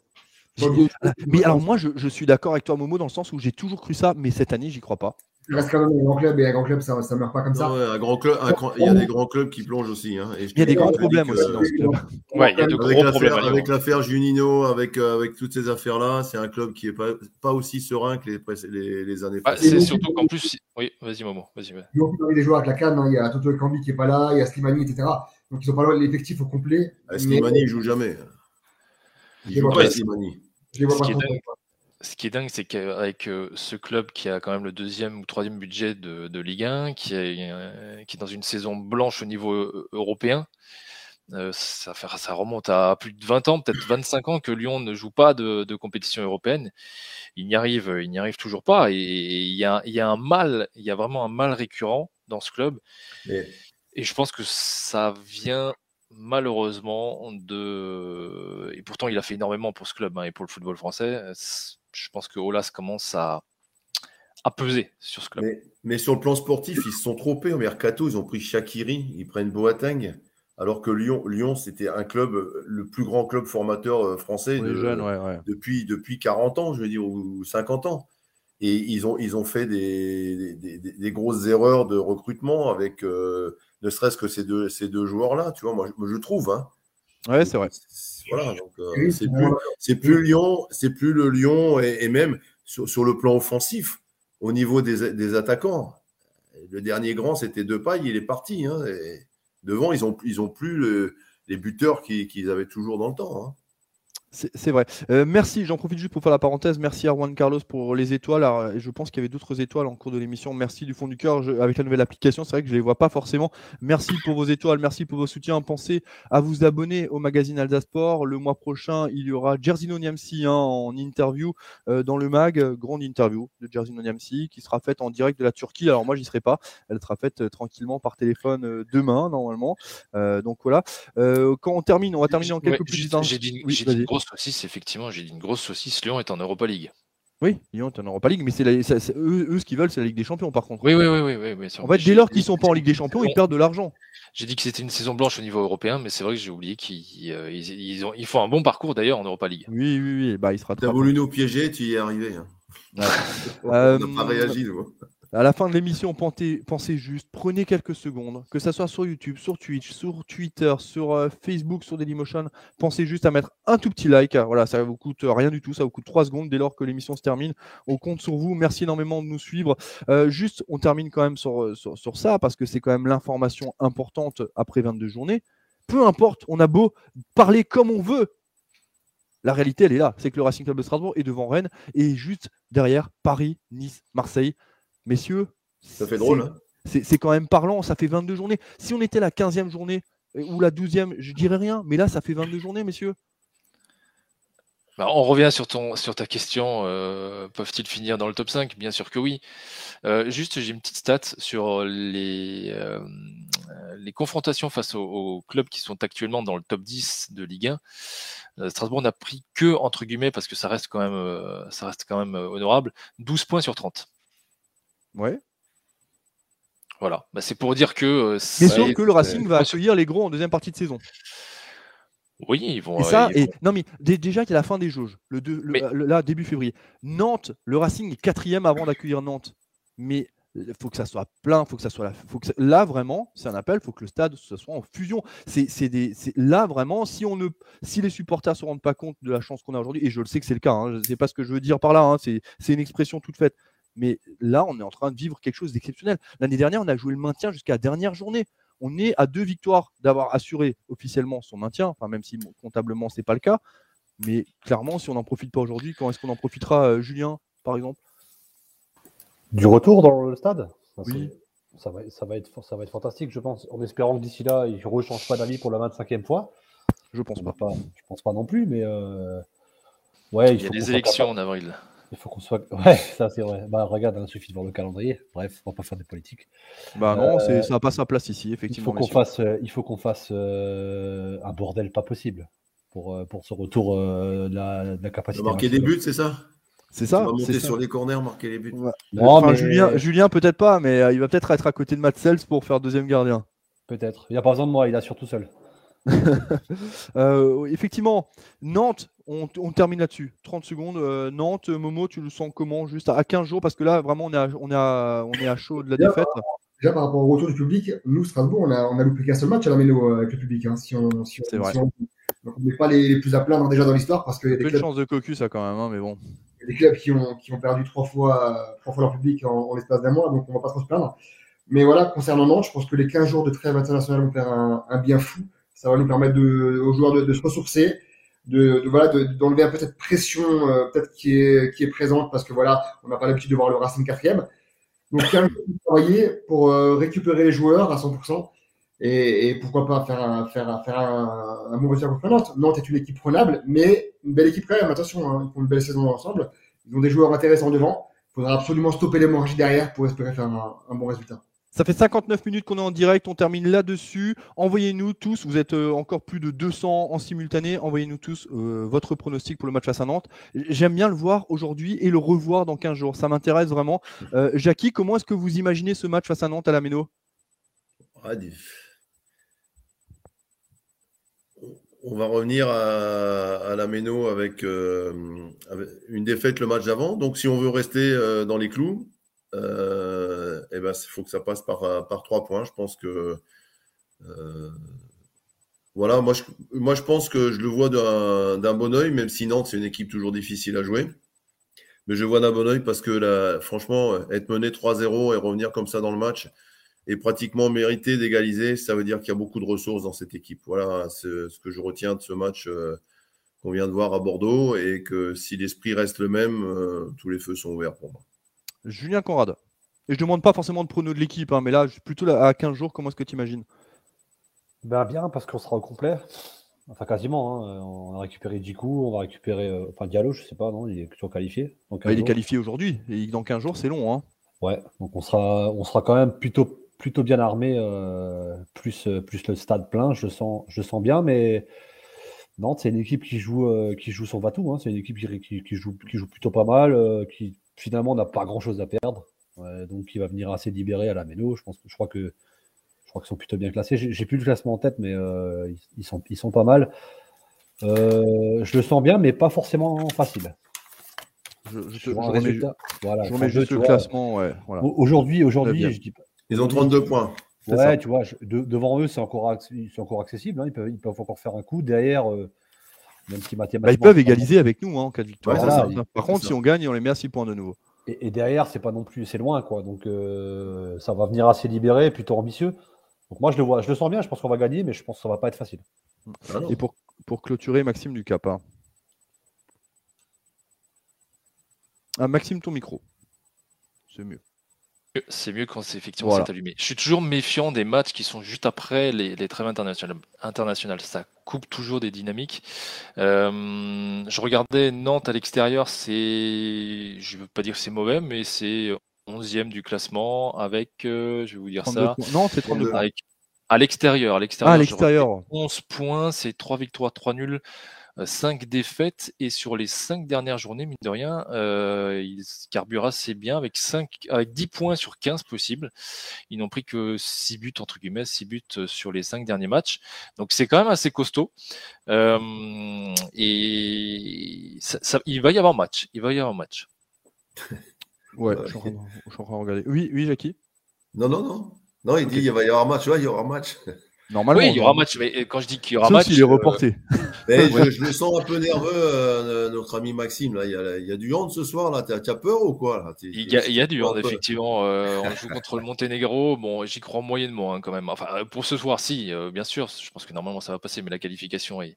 Mais alors moi, je, je suis d'accord avec toi, Momo, dans le sens où j'ai toujours cru ça, mais cette année, j'y crois pas il reste quand même un grand club et un grand club, ça ne meurt pas comme ça. un grand club, il y a des grands clubs qui plongent aussi. Hein, il y a des grands problèmes aussi dans ce club. Ouais, il y a de gros avec problèmes. Avec l'affaire Junino, avec, euh, avec toutes ces affaires-là, c'est un club qui n'est pas, pas aussi serein que les, les, les années ah, C'est surtout qu'en plus. Oui, vas-y, Momo. Vas-y, vas il y a des joueurs avec la canne, hein, il y a Toto Ekambi qui n'est pas là, il y a Slimani, etc. Donc ils n'ont pas l'effectif au complet. Ah, Slimani, il ne joue jamais. Il joue pas Slimani. Je les vois pas ce qui est dingue, c'est qu'avec euh, ce club qui a quand même le deuxième ou troisième budget de, Ligue 1, qui est, euh, qui est dans une saison blanche au niveau euh, européen, ça, ça remonte à plus de 20 ans, peut-être 25 ans que Lyon ne joue pas de, compétition européenne. Il n'y arrive, il n'y arrive toujours pas. Et il y, a, il y a un mal, il y a vraiment un mal récurrent dans ce club. Et je pense que ça vient malheureusement de et pourtant il a fait énormément pour ce club hein, et pour le football français je pense que Olas commence à, à peser sur ce club. Mais, sur le plan sportif, ils se sont trompés au mercato. Ils ont pris Shakiri, ils prennent Boateng. Alors que Lyon, Lyon c'était un club, le plus grand club formateur euh, français Depuis, depuis 40 ans, je veux dire, ou 50 ans. Et ils ont, ils ont fait des, des, grosses erreurs de recrutement avec euh, ne serait-ce que ces deux, ces deux joueurs-là. Tu vois, moi, je trouve. Hein. Ouais, c'est vrai. Voilà, donc euh, c'est plus, Lyon, c'est plus le Lyon et, même sur, sur, le plan offensif, au niveau des, des attaquants. Le dernier grand, c'était Depay, il est parti. Hein, devant, ils ont, ils ont plus les buteurs qu'ils avaient toujours dans le temps. Hein. C'est vrai. Euh, merci, j'en profite juste pour faire la parenthèse. Merci à Juan Carlos pour les étoiles. Alors, je pense qu'il y avait d'autres étoiles en cours de l'émission. Merci du fond du cœur. avec la nouvelle application, c'est vrai que je ne les vois pas forcément. Merci pour vos étoiles, merci pour vos soutiens. Pensez à vous abonner au magazine Alda Sport. Le mois prochain, il y aura Jersino Niamsi hein, en interview euh, dans le mag. Grande interview de Jersino Niamsi qui sera faite en direct de la Turquie. Alors, moi, j'y serai pas. Elle sera faite euh, tranquillement par téléphone demain, normalement. donc voilà. quand on termine, on va terminer en quelques. J'ai dit, grosse saucisse, effectivement, j'ai dit une grosse saucisse. Lyon est en Europa League. Oui, Lyon est en Europa League, mais c'est eux, ce qu'ils veulent, c'est la Ligue des Champions, par contre. Oui, oui, oui, oui, oui, En fait, dès lors qu'ils sont pas en Ligue des Champions, ils perdent de l'argent. J'ai dit que c'était une saison blanche au niveau européen, mais c'est vrai que j'ai oublié qu'ils euh, ils, ont, ils font un bon parcours d'ailleurs en Europa League. Oui, oui, oui. Bah, il sera. T'as voulu nous piéger, tu y es arrivé. Hein. On n'a pas euh, réagi, nous. À la fin de l'émission, pensez, juste, prenez quelques secondes, que ce soit sur YouTube, sur Twitch, sur Twitter, sur euh, Facebook, sur Dailymotion, pensez juste à mettre un tout petit like. Voilà, ça vous coûte rien du tout, ça vous coûte 3 secondes dès lors que l'émission se termine. On compte sur vous. Merci énormément de nous suivre. Euh, juste, on termine quand même sur, sur, ça parce que c'est quand même l'information importante après 22 journées. Peu importe, on a beau parler comme on veut, la réalité, elle est là. C'est que le Racing Club de Strasbourg est devant Rennes et juste derrière Paris, Nice, Marseille messieurs. Ça fait drôle. Hein. c'est quand même parlant, ça fait 22 journées. Si on était la 15e journée euh, ou la 12e, je dirais rien, mais là, ça fait 22 journées, messieurs. Bah, on revient sur, ton, sur ta question, euh, peuvent-ils finir dans le top 5 Bien sûr que oui. Euh, juste, j'ai une petite stat sur les, les confrontations face aux, clubs qui sont actuellement dans le top 10 de Ligue 1. Strasbourg n'a pris que, entre guillemets, parce que ça reste quand même, ça reste quand même honorable, 12 points sur 30. Ouais. Voilà, bah, c'est pour dire que. Euh, Mais sauf que le Racing va accueillir les gros en deuxième partie de saison. Oui, ils vont. Et ça, et, non mais déjà qu'il y a la fin des jauges, le, là début février. Nantes, le Racing est quatrième avant d'accueillir Nantes. Mais il faut que ça soit plein, faut que ça soit là. Faut que là vraiment, c'est un appel, il faut que le stade ce soit en fusion. C'est des, là vraiment, si on ne, si les supporters se rendent pas compte de la chance qu'on a aujourd'hui, et je le sais que c'est le cas, hein, je ne sais pas ce que je veux dire par là, hein, c'est une expression toute faite. Mais là, on est en train de vivre quelque chose d'exceptionnel. L'année dernière, on a joué le maintien jusqu'à la dernière journée. On est à deux victoires d'avoir assuré officiellement son maintien, enfin, même si comptablement, ce n'est pas le cas. Mais clairement, si on n'en profite pas aujourd'hui, quand est-ce qu'on en profitera, euh, Julien, par exemple? Du retour dans le stade? Oui. Ça va, ça, va être, ça va être fantastique, je pense, en espérant que d'ici là, il ne rechange pas d'avis pour la 25e fois. Je pense pas. pas. Je pense pas non plus, mais euh, ouais, il, y a des élections en avril. Il faut qu'on soit. Ouais, ça c'est vrai. Bah, regarde, hein, il suffit de voir le calendrier. Bref, on va pas faire des politiques. Bah non, euh, ça n'a pas sa place ici, effectivement. Il faut qu'on fasse, euh, il faut qu'on fasse euh, un bordel pas possible pour, pour ce retour de la, capacité. Marquer des buts, c'est ça? C'est ça. monter sur les corners, marquer les buts. enfin, Julien, Julien peut-être pas, mais il va peut-être être à côté de Matt Sells pour faire deuxième gardien. Peut-être. Il n'y a pas besoin de moi, il assure tout seul. effectivement, Nantes, on, termine là-dessus. 30 secondes. Euh, Nantes, Momo, tu le sens comment Juste à 15 jours, parce que là, vraiment, on est à, on est on est à chaud de la défaite. Déjà, par rapport au retour du public, nous, Strasbourg, on a, on a loupé qu'un seul match à la Méno euh, avec le public. Hein, si on, si on, vrai. donc, on n'est pas les, plus à plaindre déjà dans l'histoire parce y a des clubs, chance de cocu, ça, quand même, hein, mais bon. Il y a des clubs qui ont, qui ont perdu trois fois, trois fois leur public en, l'espace d'un mois, donc on ne va pas trop se plaindre. Mais voilà, concernant Nantes, je pense que les 15 jours de trêve internationale vont faire un, un bien fou. Ça va nous permettre de, aux joueurs de, de se ressourcer, de, de voilà d'enlever un peu cette pression euh, peut-être qui est qui est présente parce que voilà on n'a pas l'habitude de voir le Racing quatrième. Donc travailler pour euh, récupérer les joueurs à 100% et, et pourquoi pas faire un, faire, faire un, un bon résultat contre Nantes. Nantes est une équipe prenable mais une belle équipe quand même attention hein, ils font une belle saison ensemble. Ils ont des joueurs intéressants devant. Il faudra absolument stopper l'hémorragie derrière pour espérer faire un bon résultat ça fait 59 minutes qu'on est en direct, on termine là-dessus. Envoyez-nous tous, vous êtes euh, encore plus de 200 en simultané, envoyez-nous tous euh, votre pronostic pour le match face à Nantes. J'aime bien le voir aujourd'hui et le revoir dans 15 jours, ça m'intéresse vraiment. Euh, Jackie, comment est-ce que vous imaginez ce match face à Nantes à la Méno? On va revenir à, la Méno avec, avec, une défaite le match d'avant. Donc si on veut rester dans les clous, euh, et ben, il faut que ça passe par, euh, par trois points. Je pense que. Euh, voilà, moi je, moi je pense que je le vois d'un bon oeil, même si Nantes, c'est une équipe toujours difficile à jouer. Mais je vois d'un bon oeil parce que là, franchement, être mené 3-0 et revenir comme ça dans le match et pratiquement mériter d'égaliser, ça veut dire qu'il y a beaucoup de ressources dans cette équipe. Voilà, c'est ce que je retiens de ce match qu'on vient de voir à Bordeaux et que si l'esprit reste le même, tous les feux sont ouverts pour moi. Julien Conrad. Et je demande pas forcément de prono de l'équipe, hein, mais là, plutôt à 15 jours, comment est-ce que tu imagines ben Bien, parce qu'on sera au complet. Enfin, quasiment. Hein. On a récupéré Djikou, on va récupérer. Euh, enfin, Diallo, je sais pas, non Il est toujours qualifié. Donc, bah, il est qualifié aujourd'hui. Et dans 15 jours, c'est long. Hein. Ouais, donc on sera, on sera quand même plutôt, plutôt bien armé, euh, plus, plus le stade plein. Je sens, je sens bien, mais Nantes, c'est une équipe qui joue, euh, qui joue son Vatou. Hein. C'est une équipe qui, qui, joue, qui joue plutôt pas mal, qui finalement n'a pas grand chose à perdre. donc, il va venir assez libéré à la Méno. Je, pense, je crois que je crois qu'ils sont plutôt bien classés. J'ai plus le classement en tête, mais euh, ils, sont, ils sont pas mal. Euh, je le sens bien, mais pas forcément facile. Je, je, remets, voilà, juste le classement. Ouais, Aujourd'hui, aujourd'hui, je dis Ils ont 32 points. Ouais, tu vois, devant eux, c'est encore, encore accessible. Hein. ils, peuvent, ils, peuvent, encore faire un coup. Derrière, euh, même si mathématiquement. Bah, ils peuvent égaliser avec nous hein, en cas de victoire. Par contre, si on gagne, on les met à 6 points de nouveau. Et, derrière, c'est pas non plus, c'est loin, quoi. Donc, ça va venir assez libéré, plutôt ambitieux. Donc moi je le vois, je le sens bien, je pense qu'on va gagner, mais je pense que ça va pas être facile. Ah Et pour, pour clôturer, Maxime du Hein. Ah, Maxime, ton micro. C'est mieux. C'est mieux quand c'est effectivement allumé. Je suis toujours méfiant des matchs qui sont juste après les, les trêves internationales. Ça coupe toujours des dynamiques. Euh, je regardais Nantes à l'extérieur, c'est, je veux pas dire que c'est mauvais, mais c'est 11e du classement avec, euh, je vais vous dire ça. Non, c'est 32 à l'extérieur. À l'extérieur. Ah, l'extérieur. 11 points, c'est 3 victoires, 3 nuls. 5 euh, défaites et sur les 5 dernières journées, mine de rien, euh, il carbure assez bien avec, 5, avec 10 points sur 15 possibles. Ils n'ont pris que 6 buts, entre guillemets, 6 buts sur les 5 derniers matchs. Donc c'est quand même assez costaud. Euh, et ça, ça, il va y avoir match. Il va y avoir match. Ouais, je suis, en train de regarder. Oui, oui, Jackie? Non, non, non. Non, il dit il va y avoir match. Ouais, il y aura match. Normalement. Oui, il y aura match. Mais quand je dis qu'il y aura match. il est euh, reporté. Mais je, le sens un peu nerveux, euh, notre ami Maxime. Là. Il, y a, il y a du hand ce soir. Là. Tu as, peur ou quoi là? Il, y a, il y a du hand, effectivement. Euh, on joue contre le Monténégro. Bon, j'y crois moyennement hein, quand même. Enfin, pour ce soir, si, bien sûr. Je pense que normalement ça va passer, mais la qualification est.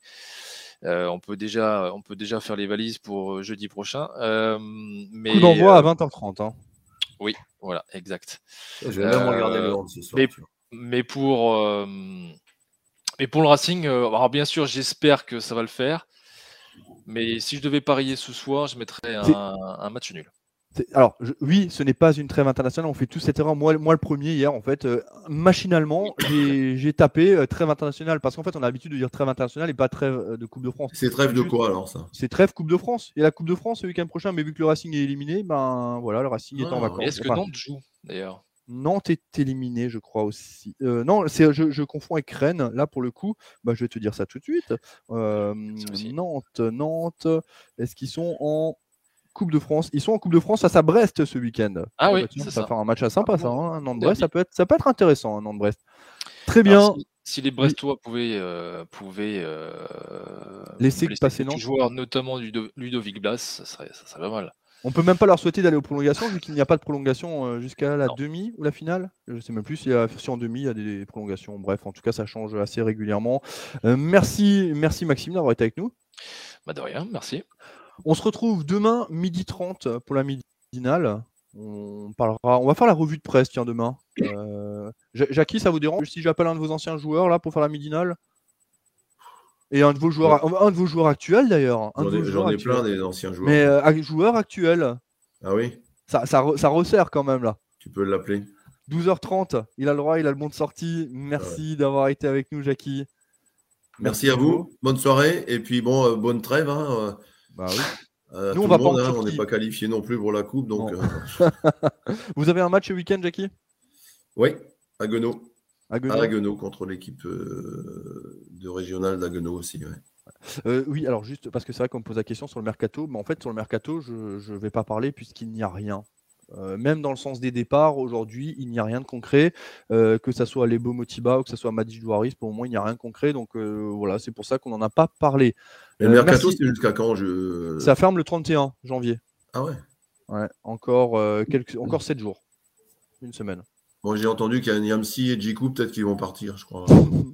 Euh, on, peut déjà, on peut déjà faire les valises pour jeudi prochain. Euh, mais, Coup d'envoi à 20h30. Hein. Oui, voilà, exact. Je vais même regarder le ce soir. Mais, pour, mais pour le Racing, alors bien sûr, j'espère que ça va le faire. Mais si je devais parier ce soir, je mettrais un match nul. Alors, oui, ce n'est pas une trêve internationale. On fait tous cette erreur. Moi, moi le premier hier, en fait, euh, machinalement, j'ai tapé euh, trêve internationale parce qu'en fait, on a l'habitude de dire trêve internationale et pas trêve euh, de Coupe de France. C'est trêve de quoi alors ça? C'est trêve Coupe de France. Et la Coupe de France, le week-end prochain, mais vu que le Racing est éliminé, ben voilà, le Racing est en ah, vacances. Est-ce que Nantes joue d'ailleurs? Nantes est éliminé, je crois aussi. non, c'est je, je, confonds avec Rennes. Là, pour le coup, bah, je vais te dire ça tout de suite. Nantes, Nantes, est-ce qu'ils sont en Coupe de France? Ils sont en Coupe de France à à Brest ce week-end. Ah oui, ça, va faire un match à sympa, ça. Hein. Nantes-Brest, ça peut être, ça peut être intéressant, hein, Nantes-Brest. Très bien. si, les Brestois pouvaient, euh, pouvaient euh, laisser passer Nantes, joueurs, notamment Ludovic Blas, ça serait, ça serait pas mal. On peut même pas leur souhaiter d'aller aux prolongations vu qu'il n'y a pas de prolongation euh, jusqu'à la demi ou la finale. Je sais même plus si, en demi il y a des prolongations. Bref, en tout cas, ça change assez régulièrement. merci, merci Maxime d'avoir été avec nous. Bah de rien, merci. On se retrouve demain, midi 30 pour la midinale. On, parlera, on va faire la revue de presse, tiens, demain. Euh, Jackie, ça vous dérange si j'appelle un de vos anciens joueurs là pour faire la midinale? Et un de vos joueurs, un de vos joueurs actuels d'ailleurs. J'en ai, plein des anciens joueurs. Mais euh, joueurs actuels. Ah oui ça, ça, resserre quand même là. Tu peux l'appeler. 12h30, il a le droit, il a le bon de sortie. Merci d'avoir été avec nous, Jackie. Merci, à vous. Bonne soirée. Et puis bon, euh, bonne trêve. Hein. Bah oui. Euh, Nous, on va pas hein, on n'est pas qualifié non plus pour la coupe. Donc, euh, Vous avez un match ce week-end, Jackie? Oui, à Guenot. À contre l'équipe euh, de régional aussi. oui, alors juste parce que c'est vrai qu'on me pose la question sur le mercato, mais en fait sur le mercato, je ne vais pas parler puisqu'il n'y a rien. Euh, même dans le sens des départs, aujourd'hui, il n'y a rien de concret. Euh, que ce soit Lebo Motiba ou que ce soit Madi Douaris, pour le moment, il n'y a rien de concret. Donc euh, voilà, c'est pour ça qu'on n'en a pas parlé. le mercato, c'est jusqu'à quand je... Ça ferme le 31 janvier. Ah ouais Ouais, encore, quelques... encore 7 jours. Une semaine. Moi, j'ai entendu qu'il y a Niamsi et Jiku, peut-être qu'ils vont partir, je crois.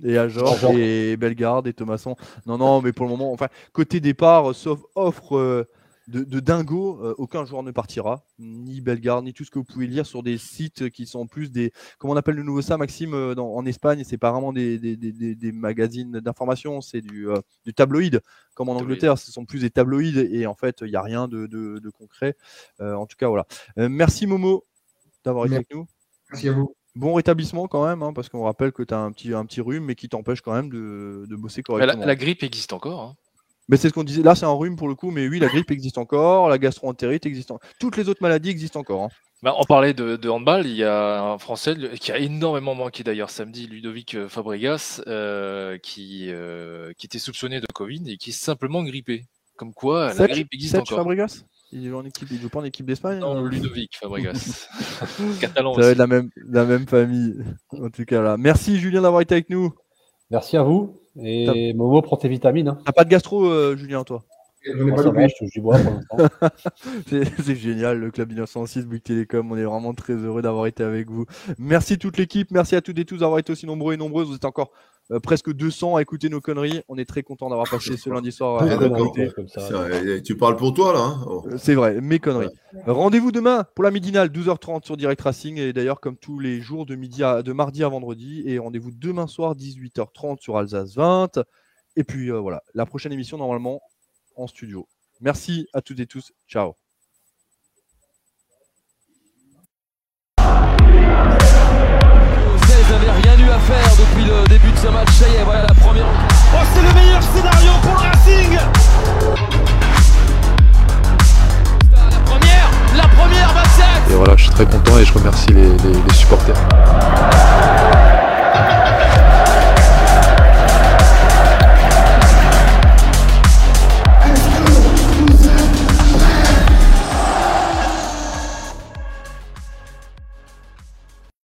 et Ajor, et Bellegarde, et Thomasson. Non, non, mais pour le moment, enfin, côté départ, sauf offre de, dingo, euh, aucun joueur ne partira, ni Bellegarde, ni tout ce que vous pouvez lire sur des sites qui sont plus des. Comment on appelle le nouveau ça, Maxime, euh, en Espagne C'est pas vraiment des, des, magazines d'information, c'est du, euh, du, tabloïd, comme en Angleterre, ce sont plus des tabloïds, et en fait, il n'y a rien de, concret. en tout cas, voilà. merci Momo d'avoir été avec nous. Merci à vous. Bon rétablissement quand même, hein, parce qu'on rappelle que tu as un petit, un petit rhume, mais qui t'empêche quand même de, bosser correctement. La, la grippe existe encore. Hein. Mais c'est ce qu'on disait. Là, c'est un rhume pour le coup, mais oui, la grippe existe encore, la gastroentérite existe encore. Toutes les autres maladies existent encore. Hein. Bah, on parlait de, handball, il y a un Français qui a énormément manqué d'ailleurs samedi, Ludovic Fabregas, euh, qui, euh, qui était soupçonné de Covid et qui est simplement grippé. Comme quoi, la grippe existe encore. Fabregas? Il joue, en équipe, il joue pas en équipe d'Espagne Non, Ludovic Fabregas. Catalan aussi. La même, la même famille. En tout cas, là. Merci Julien d'avoir été avec nous. Merci à vous. Et Momo, prends tes vitamines. Hein. T'as pas de gastro, euh, Julien, toi? c'est génial, le Club 1906, Bouygues Télécom. On est vraiment très heureux d'avoir été avec vous. Merci toute l'équipe. Merci à toutes et tous d'avoir été aussi nombreux et nombreuses. Vous êtes encore euh, presque 200 à écouter nos conneries. On est très content d'avoir passé ce lundi soir. À tu parles pour toi là. Hein oh. euh, C'est vrai, mes conneries. Rendez-vous demain pour la midinale, 12h30 sur Direct Racing. Et d'ailleurs, comme tous les jours, de, midi à, de mardi à vendredi. Et rendez-vous demain soir, 18h30 sur Alsace 20. Et puis euh, voilà, la prochaine émission, normalement, en studio. Merci à toutes et tous. Ciao. n'avait rien eu à faire depuis le début de ce match. Ça y est, voilà la première. Oh, c'est le meilleur scénario pour le Racing La première, la première, 27 Et voilà, je suis très content et je remercie les, les supporters.